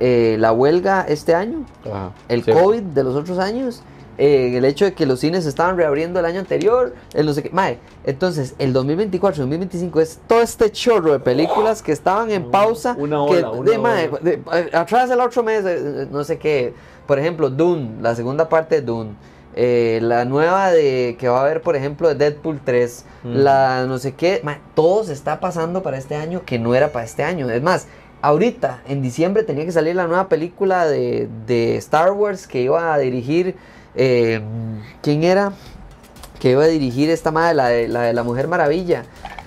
eh, la huelga este año, ajá, el sí. COVID de los otros años, eh, el hecho de que los cines estaban reabriendo el año anterior, el no sé qué. Mae, entonces, el 2024, 2025 es todo este chorro de películas que estaban en pausa. Una que, ola, una de, mae, ola. de- eh, atrás el otro mes, no sé qué. Por ejemplo, Dune, la segunda parte de Dune. eh, la nueva de que va a haber, por ejemplo, de Deadpool 3. Mm. La no sé qué. mae, todo se está pasando para este año que no era para este año. Es más, ahorita, en diciembre, tenía que salir la nueva película de, de Star Wars que iba a dirigir. eh, ¿Quién era? Que iba a dirigir esta madre, la de la, de la Mujer Maravilla.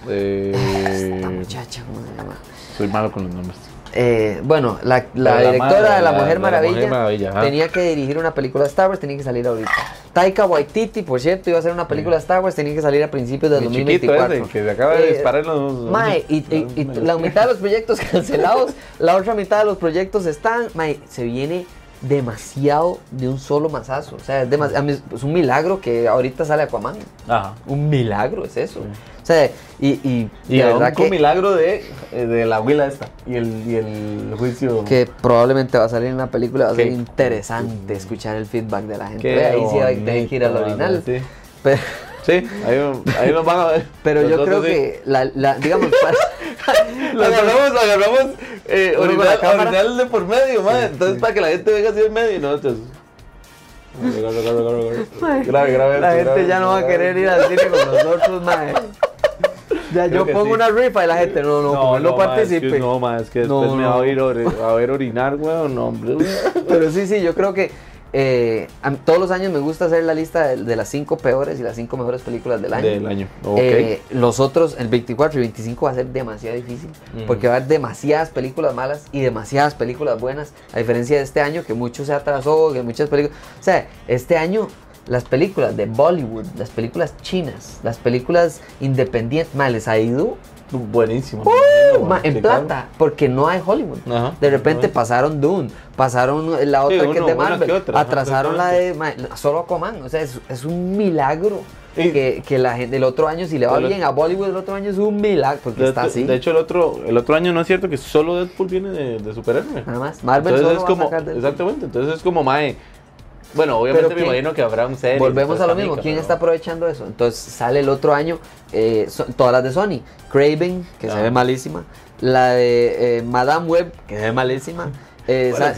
Eh, Esta muchacha, ¿cómo se llama? soy malo con los nombres. Eh, bueno, la, la la directora madre, de La la- Mujer la Maravilla, Mujer Maravilla, ajá. tenía que dirigir una película de Star Wars, tenía que salir ahorita. Taika Waititi, por cierto, iba a hacer una película de Star Wars, tenía que salir a principios del Mi chiquito 2024. ese, que se acaba de Eh, disparar los... Mae, y, y- y la mitad de los proyectos cancelados, la otra mitad de los proyectos están, mae, se viene demasiado de un solo mazazo. O sea, es, es un milagro que ahorita sale Aquaman. Ajá. Un milagro es eso. O sea, y, y, Y un verdad que, milagro de, eh, de la huila esta. Y el, y el juicio... que probablemente va a salir en la película, va a ser interesante escuchar el feedback de la gente. Qué ahí sí hay que ir al bonito, orinal. Sí, Pero, sí ahí, ahí nos van a ver. pero yo creo sí. que, la, la- digamos, para- Lo agarramos, agarramos eh, orinal, la orinal de por medio, madre. Entonces, para que la gente venga así en medio y nosotros. Grave, grave, grave, la gente ya no va a querer ir al cine con nosotros, mae. Ya Creo yo pongo sí. una rifa y la gente, no, no, no, es participe. que no, ma, es que No, después me va no. a ir a ver orinar, weón. No, hombre. Pero sí, sí, yo creo que eh, a todos los años me gusta hacer la lista de, de las cinco peores y las cinco mejores películas del año. Del año. Ok. Eh, los otros, el 24 y 25 va a ser demasiado difícil Ujú. porque va a haber demasiadas películas malas y demasiadas películas buenas, a diferencia de este año que mucho se atrasó, que muchas películas... O sea, este año las películas de Bollywood, las películas chinas, las películas independientes, mal les ha ido Buenísimo. Uh, ma, en plata, porque no hay Hollywood. Ajá. De repente pasaron Dune, pasaron la Sí, otra que es de Marvel, ajá, atrasaron la de ma, solo Aquaman, o sea, es, es un milagro Y- que, que la gente el otro año si le va bien a Bollywood el otro año es un milagro porque De, está así. de hecho, el otro, el otro año no es cierto que solo Deadpool viene de, de superhéroe. nada más. Marvel Entonces solo es como, exactamente, entonces es como Mae. Bueno, obviamente Pero me ¿quién- imagino que habrá un serie. Volvemos a lo mismo, ¿quién está aprovechando eso? Entonces sale el otro año eh, so- todas las de Sony, Craven, que se Ah. ve malísima, la de eh, Madame Web, que se ve malísima. eh, sa-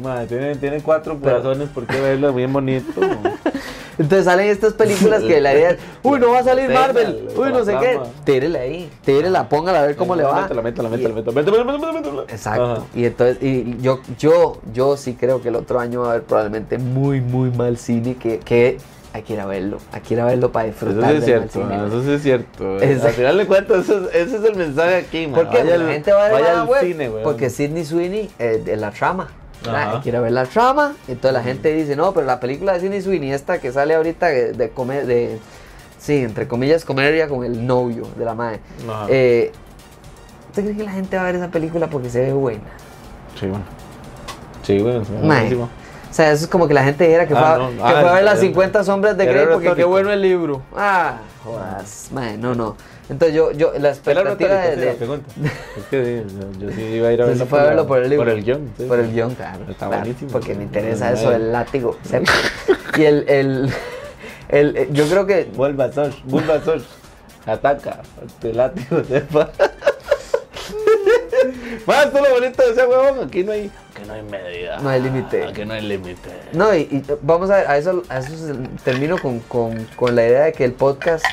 Mae. Tiene, tiene cuatro Pero- corazones, ¿por qué verlo bien bonito? Entonces salen estas películas que la idea es, uy, no va a salir Marvel, uy, no sé qué. Tírele ahí, tírela, póngala a ver cómo le va. Métela. Exacto. Y entonces, y yo, yo, yo sí creo que el otro año va a haber probablemente muy, muy mal cine que, que hay que ir a verlo, hay que ir a verlo para Eso disfrutar sí es cierto, cine. eso sí es cierto. Es- Al final de cuentas, eso es- ese es el mensaje aquí, man. Porque la gente va a ver al cine, weón. Porque Sidney Sweeney eh, de la trama. A ver la trama. Entonces la gente dice, no, pero la película de Sidney Sweeney, esta que sale ahorita de, de, come- de sí, entre comillas, comedia con el novio de la madre. Eh, ¿Usted cree que la gente va a ver esa película porque se ve buena? Sí, bueno. Sí, bueno. buenísimo. O sea, eso es como que la gente dijera que, Ah, fue, a- no. que Ah, fue a ver las el- 50 sombras de Grey porque qué bueno el libro. Ah, jodas, mae, no, no. Entonces yo, yo la expectativa de, de- la pregunta. Es que sí, yo, yo sí iba a ir a verlo fue a verlo por el libro. Por el guion. sí. Por el guion, claro. Está claro, buenísimo. Porque me interesa eso del látigo. sepa. y el, el, el, eh, yo creo que Bulbasaur, Bulbasaur. Ataca. Te látigo, sepa. Más, todo lo bonito de ese huevón. Aquí no hay. Aquí no hay medida. No hay límite. Aquí no hay límite. No, y, y vamos a ver, a eso, a eso se- termino con, con- con la idea de que el podcast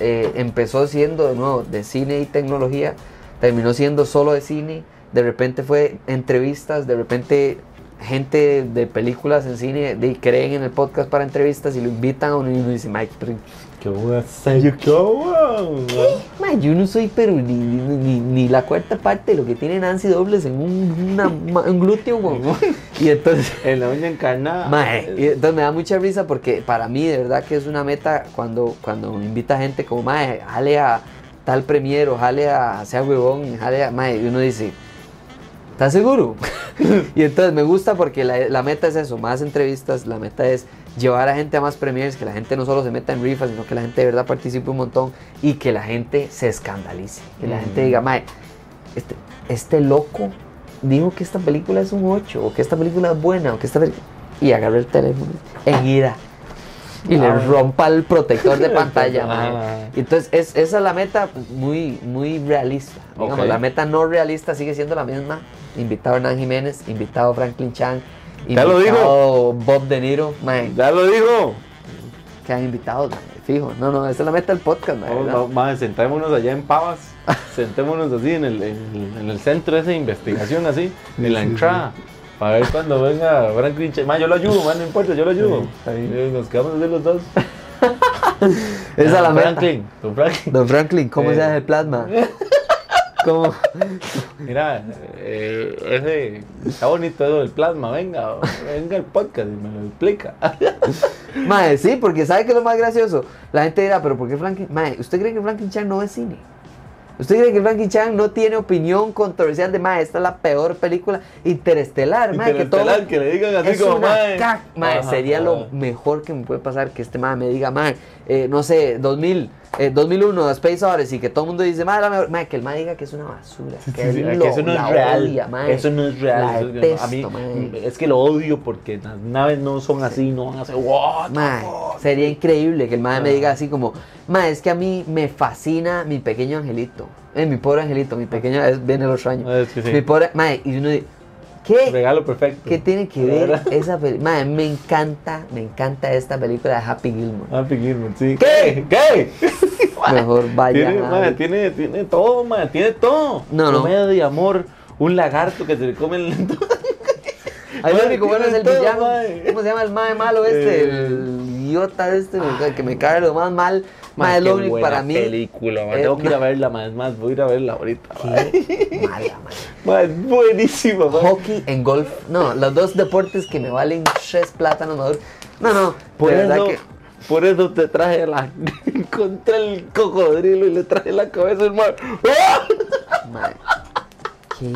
eh, empezó siendo de nuevo de cine y tecnología, terminó siendo solo de cine, de repente fue entrevistas, de repente gente de películas en cine de, creen en el podcast para entrevistas y lo invitan a uno y uno dice, Mike, pero ¿Qué voy a hacer yo? ¿Qué voy a Ma, yo no soy pero ni, ni, la cuarta parte de lo que tiene Nancy Dobles en un, una- un glúteo. Y entonces, En la uña encarnada. y entonces me da mucha risa porque para mí de verdad que es una meta cuando, cuando me invita gente como, mae, jale a tal premiero, jale a sea huevón, jale a, mae, y uno dice, ¿estás seguro? y entonces me gusta porque la, la meta es eso, más entrevistas, la meta es llevar a gente a más premiers, que la gente no solo se meta en rifas, sino que la gente de verdad participe un montón y que la gente se escandalice, que la Mm. gente diga, mae, este, este loco dijo que esta película es un 8, o que esta película es buena, o que esta película... Y agarra el teléfono en ira. Y le Ah. rompa el protector de pantalla, mae. Ah. Entonces, es, esa es la meta pues, muy, muy realista. Digamos, la meta no realista sigue siendo la misma. Invitado Hernán Jiménez, invitado Franklin Chang, Ya lo invitado Bob De Niro, Ya lo dijo. que han invitado, fijo. No, no, esa es la meta del podcast, Vamos, ¿verdad? va- madre, sentémonos allá en Pavas. sentémonos así en el, en, el- en el centro de investigación, así, en la entrada. Para ver cuando venga Franklin Ch- Ma, yo lo ayudo, man, no importa, yo lo ayudo. Sí. Eh, Nos quedamos así los dos. Esa es la Don meta. Franklin, don Franklin. Don Franklin, ¿cómo Eh. se hace el plasma? ¿Cómo? Mira, eh, ese, está bonito eso del plasma, venga, venga el podcast y me lo explica. Mae, sí, porque ¿sabe qué es lo más gracioso? La gente dirá, pero ¿por qué Franklin? Mae, ¿usted cree que Franklin Chang no es cine? ¿Usted cree que Franklin Chang no tiene opinión controversial de, mae, esta es la peor película interestelar, mae, que todo... Interestelar, que le digan así es como, una mae. cac- mae, Ajá, sería lo mejor que me puede pasar que este mae me diga, mae, eh, no sé, 2000, eh, 2001, Space Odyssey, que todo el mundo dice, la mejor, mae, que el mae diga que es una basura, que, Sí, sí, él que lo- eso no es real. odia, mae. eso no es real. Eso no- a mí detesto, mae. es que lo odio porque las naves no son así, no van a ser fuck?" sería increíble que el mae me Ah. diga así como, mae, es que a mí me fascina mi pequeño angelito. Eh, mi pobre angelito, mi pequeño, es, viene el otro año. Es que sí. Mi pobre, mae, y uno dice, ¿qué? Regalo perfecto. ¿Qué tiene que ver esa película? Me encanta, me encanta esta película de Happy Gilmore. Happy Gilmore, sí. ¿Qué? ¿Qué? Mejor vaya. Tiene, tiene, tiene todo, mae, tiene todo. No, no. Comedia, amor, un lagarto que se le come el... Ahí lo único bueno es el todo, villano. ¿Cómo se llama el mae malo este? Eh. El idiota este, que me cae lo más mal. Es qué buena para mí. película, Tengo que ir a verla. Es más, voy a ir a verla ahorita. Qué mala, buenísima, mae. Hockey en golf. No, los dos deportes que me valen tres plátanos. No, no. Por de verdad eso, que. por eso te traje la... Contra el cocodrilo y le traje la cabeza al mar. Mae. ¿Qué?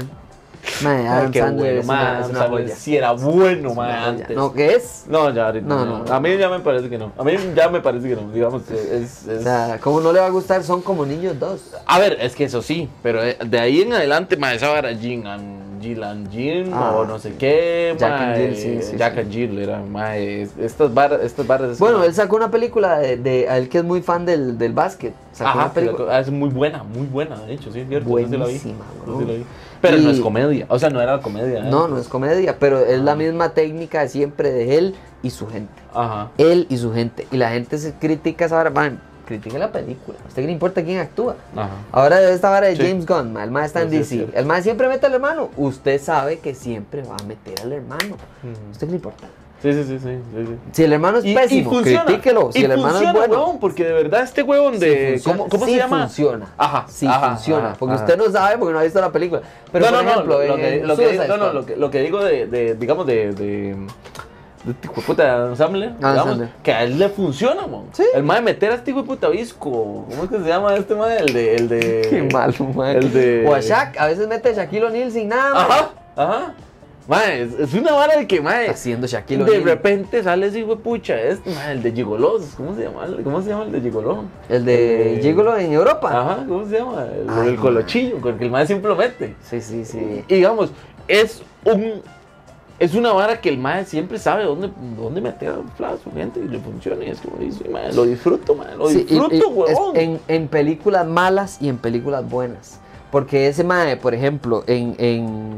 Mae, Ay, Adam qué Sandler bueno, es una, es Adam una Sandler joya. sí era bueno, joya. antes. No, ¿qué es? No, ya ahorita No, no, no, no. A mí ya me parece que no. A mí ya me parece que no. Digamos, es... es- O sea, ¿cómo no le va a gustar? Son como niños dos. A ver, es que eso sí, pero eh, de ahí en adelante, mae, esa era Jin and Jill and Jim Ah. o no sé qué, Jack and mae, Jill, sí, sí, Jack sí. and Jill era, es- estas barras, estas barras. Bueno, como- él sacó una película de, de a él que es muy fan del, del básquet. Sacó Ajá, una película. pero es muy buena, muy buena, de hecho, sí, es cierto. Buenísima, yo bro. sí la vi. Pero no es comedia, o sea, no era comedia. ¿eh? No, no es comedia, pero es Ah. la misma técnica de siempre de él y su gente. Ajá. Él y su gente. Y la gente se critica esa vara. Man, critique la película. ¿A usted qué le importa quién actúa? Ajá. Ahora esta vara de Sí. James Gunn, el más está en Sí, sí, es DC. el más siempre mete al hermano. Usted sabe que siempre va a meter al hermano. ¿A usted qué le importa? Sí, sí, sí, sí, sí, sí. Si el hermano es pésimo, critíquelo. Si y el hermano funciona, es bueno. huevón, porque de verdad este huevón sí de... funciona, ¿Cómo, cómo sí se llama? funciona. Ajá, Sí ajá, funciona. ajá, porque ajá. usted no sabe porque no ha visto la película. Pero no, por no, ejemplo, no, lo, que, en lo, que, Suicide no, no, Squad. lo, que, lo que digo de, de digamos, de, de, de este hijo de puta Adam Sandler, Adam digamos, Sandler. que a él le funciona, mon. Sí. El mae meter a este hijo de puta visco, ¿cómo es que se llama este mae? El de, el de... Qué malo, man. El de... O a Shaq, a veces mete a Shaquille O'Neal sin nada. man. Ajá, ajá. Mae, es, es una vara de que, mae, Haciendo Shaquille de repente sale ese hijo pucha, mae, el de Gigolos, ¿cómo se llama? ¿Cómo se llama el de Gigoló? El de Eh, Gigolo en Europa. Ajá, ¿cómo se llama? El, Ay, el colochillo, con el que el mae siempre lo mete. Sí, sí, sí. Y digamos, es un es una vara que el mae siempre sabe dónde, dónde meter a su gente y le funciona. Y es como dice, mae, lo disfruto, mae, lo Sí, disfruto, y es huevón. en, en películas malas y en películas buenas. Porque ese mae, por ejemplo, en, en,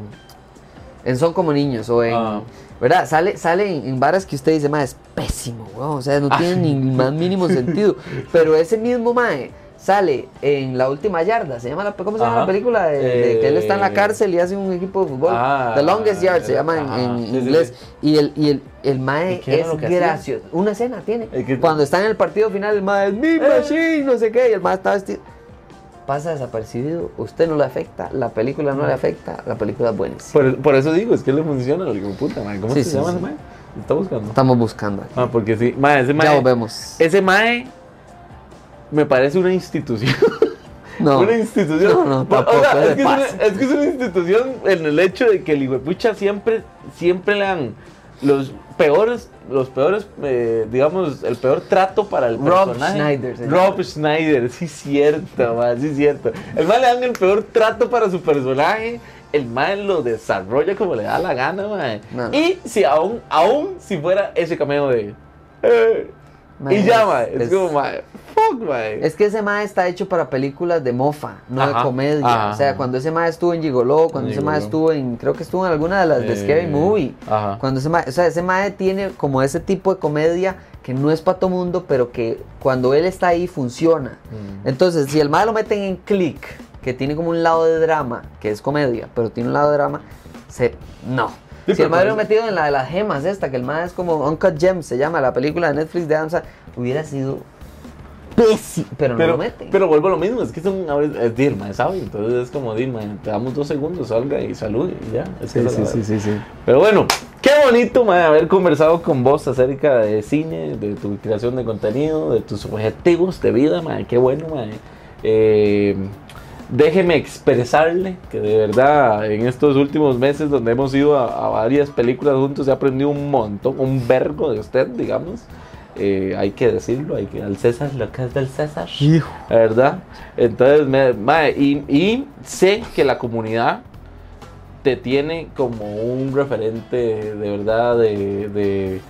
en Son como niños o en... Ah. ¿Verdad? Sale, sale en, en varas que usted dice, mae, es pésimo, weón. O sea, no Ah. tiene ni más mínimo sentido. Pero ese mismo mae sale en La Última Yarda. ¿Se llama la, ¿Cómo se llama Ajá. la película? De, de que él está en la Eh. cárcel y hace un equipo de fútbol. Ah. The Longest Yard se llama en, Ajá. en Sí, sí, inglés. sí. Y el, y el, el mae ¿Y es gracioso. Una escena tiene. Cuando está en el partido final, el mae es mi machine, no sé qué, y el mae está vestido. Pasa desapercibido, usted no le afecta, la película no le afecta, la película es buenísima. Por, por eso digo, es que le funciona, le digo, puta, mae, ¿cómo Sí, se sí, llama sí. ese mae? Está buscando. Estamos buscando. aquí. Ah, porque sí, mae, ese mae. Ya volvemos. Ese mae me parece una institución. No, Una institución. No, no, O tampoco sea, es, que es, una, pasa. es que es una institución en el hecho de que el hijuepucha siempre, siempre le dan los peores, los peores, eh, digamos, el peor trato para el Rob personaje. Schneider se Rob Schneider, sí cierto, man, sí cierto. El mae le dan el peor trato para su personaje. El mae lo desarrolla como le da la gana. No, no. Y si aún, aún si fuera ese cameo de... eh, y ya, mae. Es, es- como, mae. Fuck. Es que ese mae está hecho para películas de mofa, no de comedia. ajá. O sea, cuando ese mae estuvo en Gigolo, cuando ese mae estuvo en, creo que estuvo en alguna de las de Eh, Scary Movie. Cuando ese mae, o sea, ese mae tiene como ese tipo de comedia que no es para todo mundo, pero que cuando él está ahí funciona. Mm. Entonces, si el mae lo meten en Click, que tiene como un lado de drama, que es comedia, pero tiene un lado de drama, se no. Sí, si el mae lo metido en la de las gemas esta, que el mae es como Uncut Gems, se llama la película de Netflix de Amsa, hubiera sido pésimo, pero, no Pero, lo meten. pero vuelvo a lo mismo, es que a veces- es Dilma, ¿sabes? Entonces es como Dilma, te damos dos segundos, salga y salude y ya. Es que es la verdad. sí, sí. Pero bueno, qué bonito mae, haber conversado con vos acerca de cine, de tu creación de contenido, de tus objetivos de vida, mae, qué bueno, mae. Eh, déjeme expresarle que de verdad en estos últimos meses donde hemos ido a, a varias películas juntos he aprendido un montón, un vergo de usted, digamos. Eh, hay que decirlo, hay que al César lo que es del César. ¿Verdad? Entonces, me- mae, y, y sé que la comunidad te tiene como un referente de verdad de, de,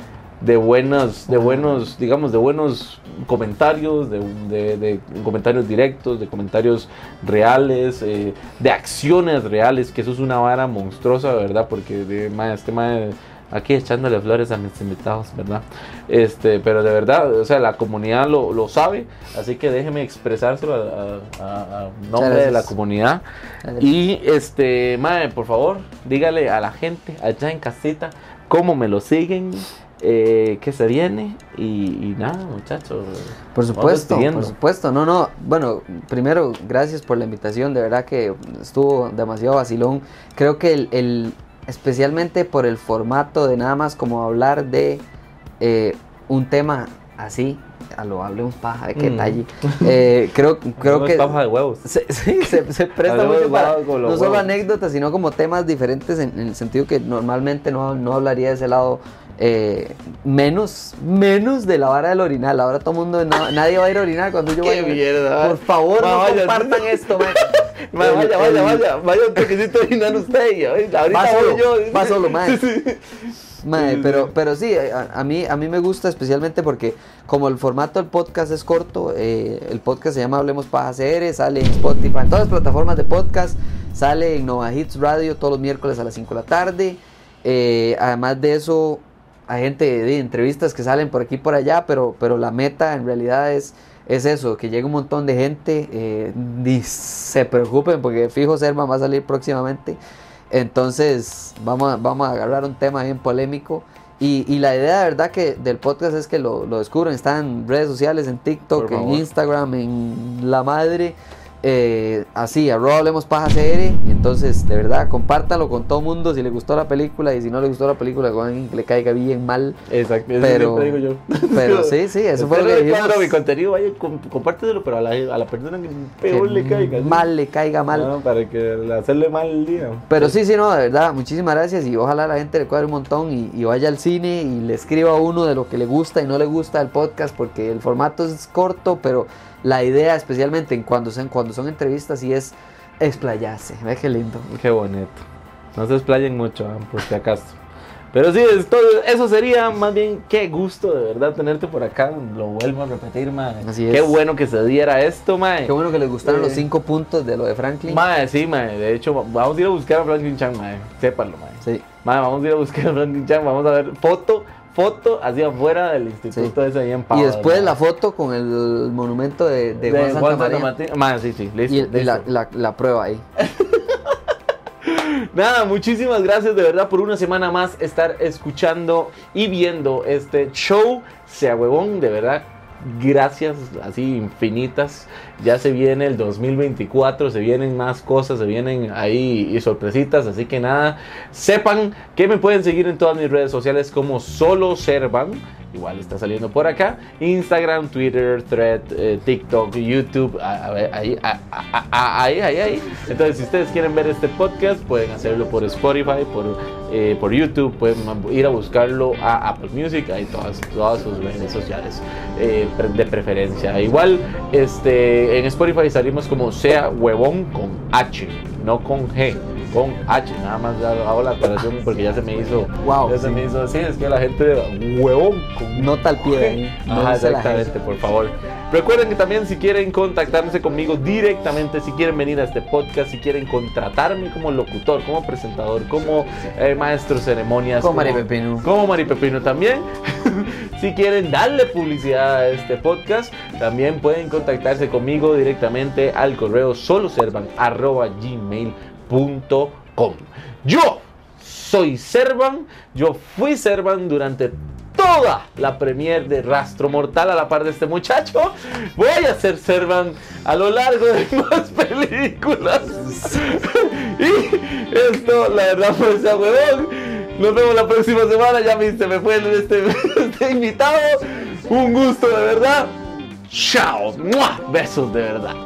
de buenas, de buenos, digamos, de buenos comentarios, de, de- de comentarios directos, de comentarios reales, eh, de acciones reales, que eso es una vara monstruosa, ¿verdad? Porque de, mae, este mae aquí echándole flores a mis invitados, ¿verdad? Este, pero de verdad, o sea, la comunidad lo, lo sabe, así que déjeme expresárselo a, a- a nombre de la comunidad. Gracias. Y este, Mae, por favor, dígale a la gente allá en casita cómo me lo siguen, eh, qué se viene y, y nada, muchachos. Por supuesto, por supuesto. No, no. Bueno, primero, gracias por la invitación. De verdad que estuvo demasiado vacilón. Creo que el, el- especialmente por el formato de nada más como hablar de eh, un tema así, a lo hablemos paja, de qué Mm. Eh, creo creo que paja de huevos. se, sí, se, se presta mucho para no solo anécdotas, sino como temas diferentes en, en el sentido que normalmente no, no hablaría de ese lado. Eh, menos menos de la vara del orinal. Ahora todo el mundo, no- nadie va a ir a orinar cuando yo vaya. mierda. Por favor, no vaya. compartan esto, man. Vaya, vaya, el- vaya, vaya un toquecito de orinar usted y ahorita Va voy solo, yo. va solo, Sí, pero, sí. pero sí, a, a mí, a mí me gusta especialmente porque como el formato del podcast es corto, eh, el podcast se llama Hablemos Paja CR, sale en Spotify, en todas las plataformas de podcast, sale en Nova Hits Radio todos los miércoles a las 5 de la tarde. Eh, además de eso, hay gente de entrevistas que salen por aquí y por allá, pero, pero la meta en realidad es, es eso, que llegue un montón de gente, eh, ni se preocupen porque fijo Serma va a salir próximamente. Entonces, vamos a, vamos a agarrar un tema bien polémico. Y, y la idea de verdad que del podcast es que lo, lo descubran. Está en redes sociales, en TikTok, en. Instagram, en La Madre. Eh, así, arroba hablemos paja CR. Entonces, de verdad, compártalo con todo mundo si le gustó la película. Y si no le gustó la película, con alguien que le caiga bien mal. Exacto, eso Pero- digo yo. pero sí, sí, eso fue lo que dijimos. mi contenido, vaya, com- compártelo, pero a la, a la persona que peor que le caiga. ¿sí? mal le caiga mal. No, para que le- hacerle mal el día. Pero sí, sí, no, de verdad, muchísimas gracias y ojalá la gente le cuadre un montón y, y vaya al cine y le escriba a uno de lo que le gusta y no le gusta el podcast porque el formato es corto, pero la idea especialmente en cuando son, cuando son entrevistas sí es explayarse. Ve qué lindo. Qué bonito. No se explayen mucho, ah, por si acaso. Pero sí, eso sería más bien qué gusto de verdad tenerte por acá. Lo vuelvo a repetir, mae. Así Qué es. bueno que se diera esto, mae. Qué bueno que les gustaron Eh. los cinco puntos de lo de Franklin. Mae, sí, mae. De hecho, vamos a ir a buscar a Franklin Chan, mae. Sépanlo, mae. Sí, Mae, vamos a ir a buscar a Franklin Chan. Vamos a ver foto, foto hacia afuera del instituto Sí. ese ahí en y después la foto con el monumento de, de Juan Santa María. Martín. Mae, sí, sí, listo. y, la- la prueba ahí. Nada, muchísimas gracias de verdad por una semana más estar escuchando y viendo este show. Sea huevón, de verdad. Gracias, así infinitas. Ya se viene el 2024, se vienen más cosas, se vienen ahí y sorpresitas. Así que nada, sepan que me pueden seguir en todas mis redes sociales como solo Servan. Igual está saliendo por acá. Instagram, Twitter, Thread, eh, TikTok, YouTube. Ahí, ahí, ahí. Entonces, si ustedes quieren ver este podcast, pueden hacerlo por Spotify, por, eh, por YouTube. Pueden ir a buscarlo a Apple Music. Ahí todas, todas sus redes sociales eh, de preferencia. Igual, este, en Spotify salimos como sea huevón con H, no con G. Con H, nada más hago la aclaración porque ya se me hizo. Wow, ya se me hizo así. Es que la gente, huevón con Nota al pie. ahí. No Ajá, exactamente, por favor. Recuerden que también si quieren contactarse conmigo directamente, si quieren venir a este podcast, si quieren contratarme como locutor, como presentador, como eh, maestro de ceremonias, Como Mari Pepino. como Mari Pepino también. si quieren darle publicidad a este podcast, también pueden contactarse conmigo directamente al correo soloservan@gmail.com. Yo soy Servan, yo fui Servan durante toda la premier de Rastro Mortal a la par de este muchacho. Voy a ser Servan a lo largo de más películas. y esto, la verdad, fue ese huevón. Nos vemos la próxima semana. Ya me, me fue este, este invitado. Un gusto de verdad. Chao. ¡Mua! Besos de verdad.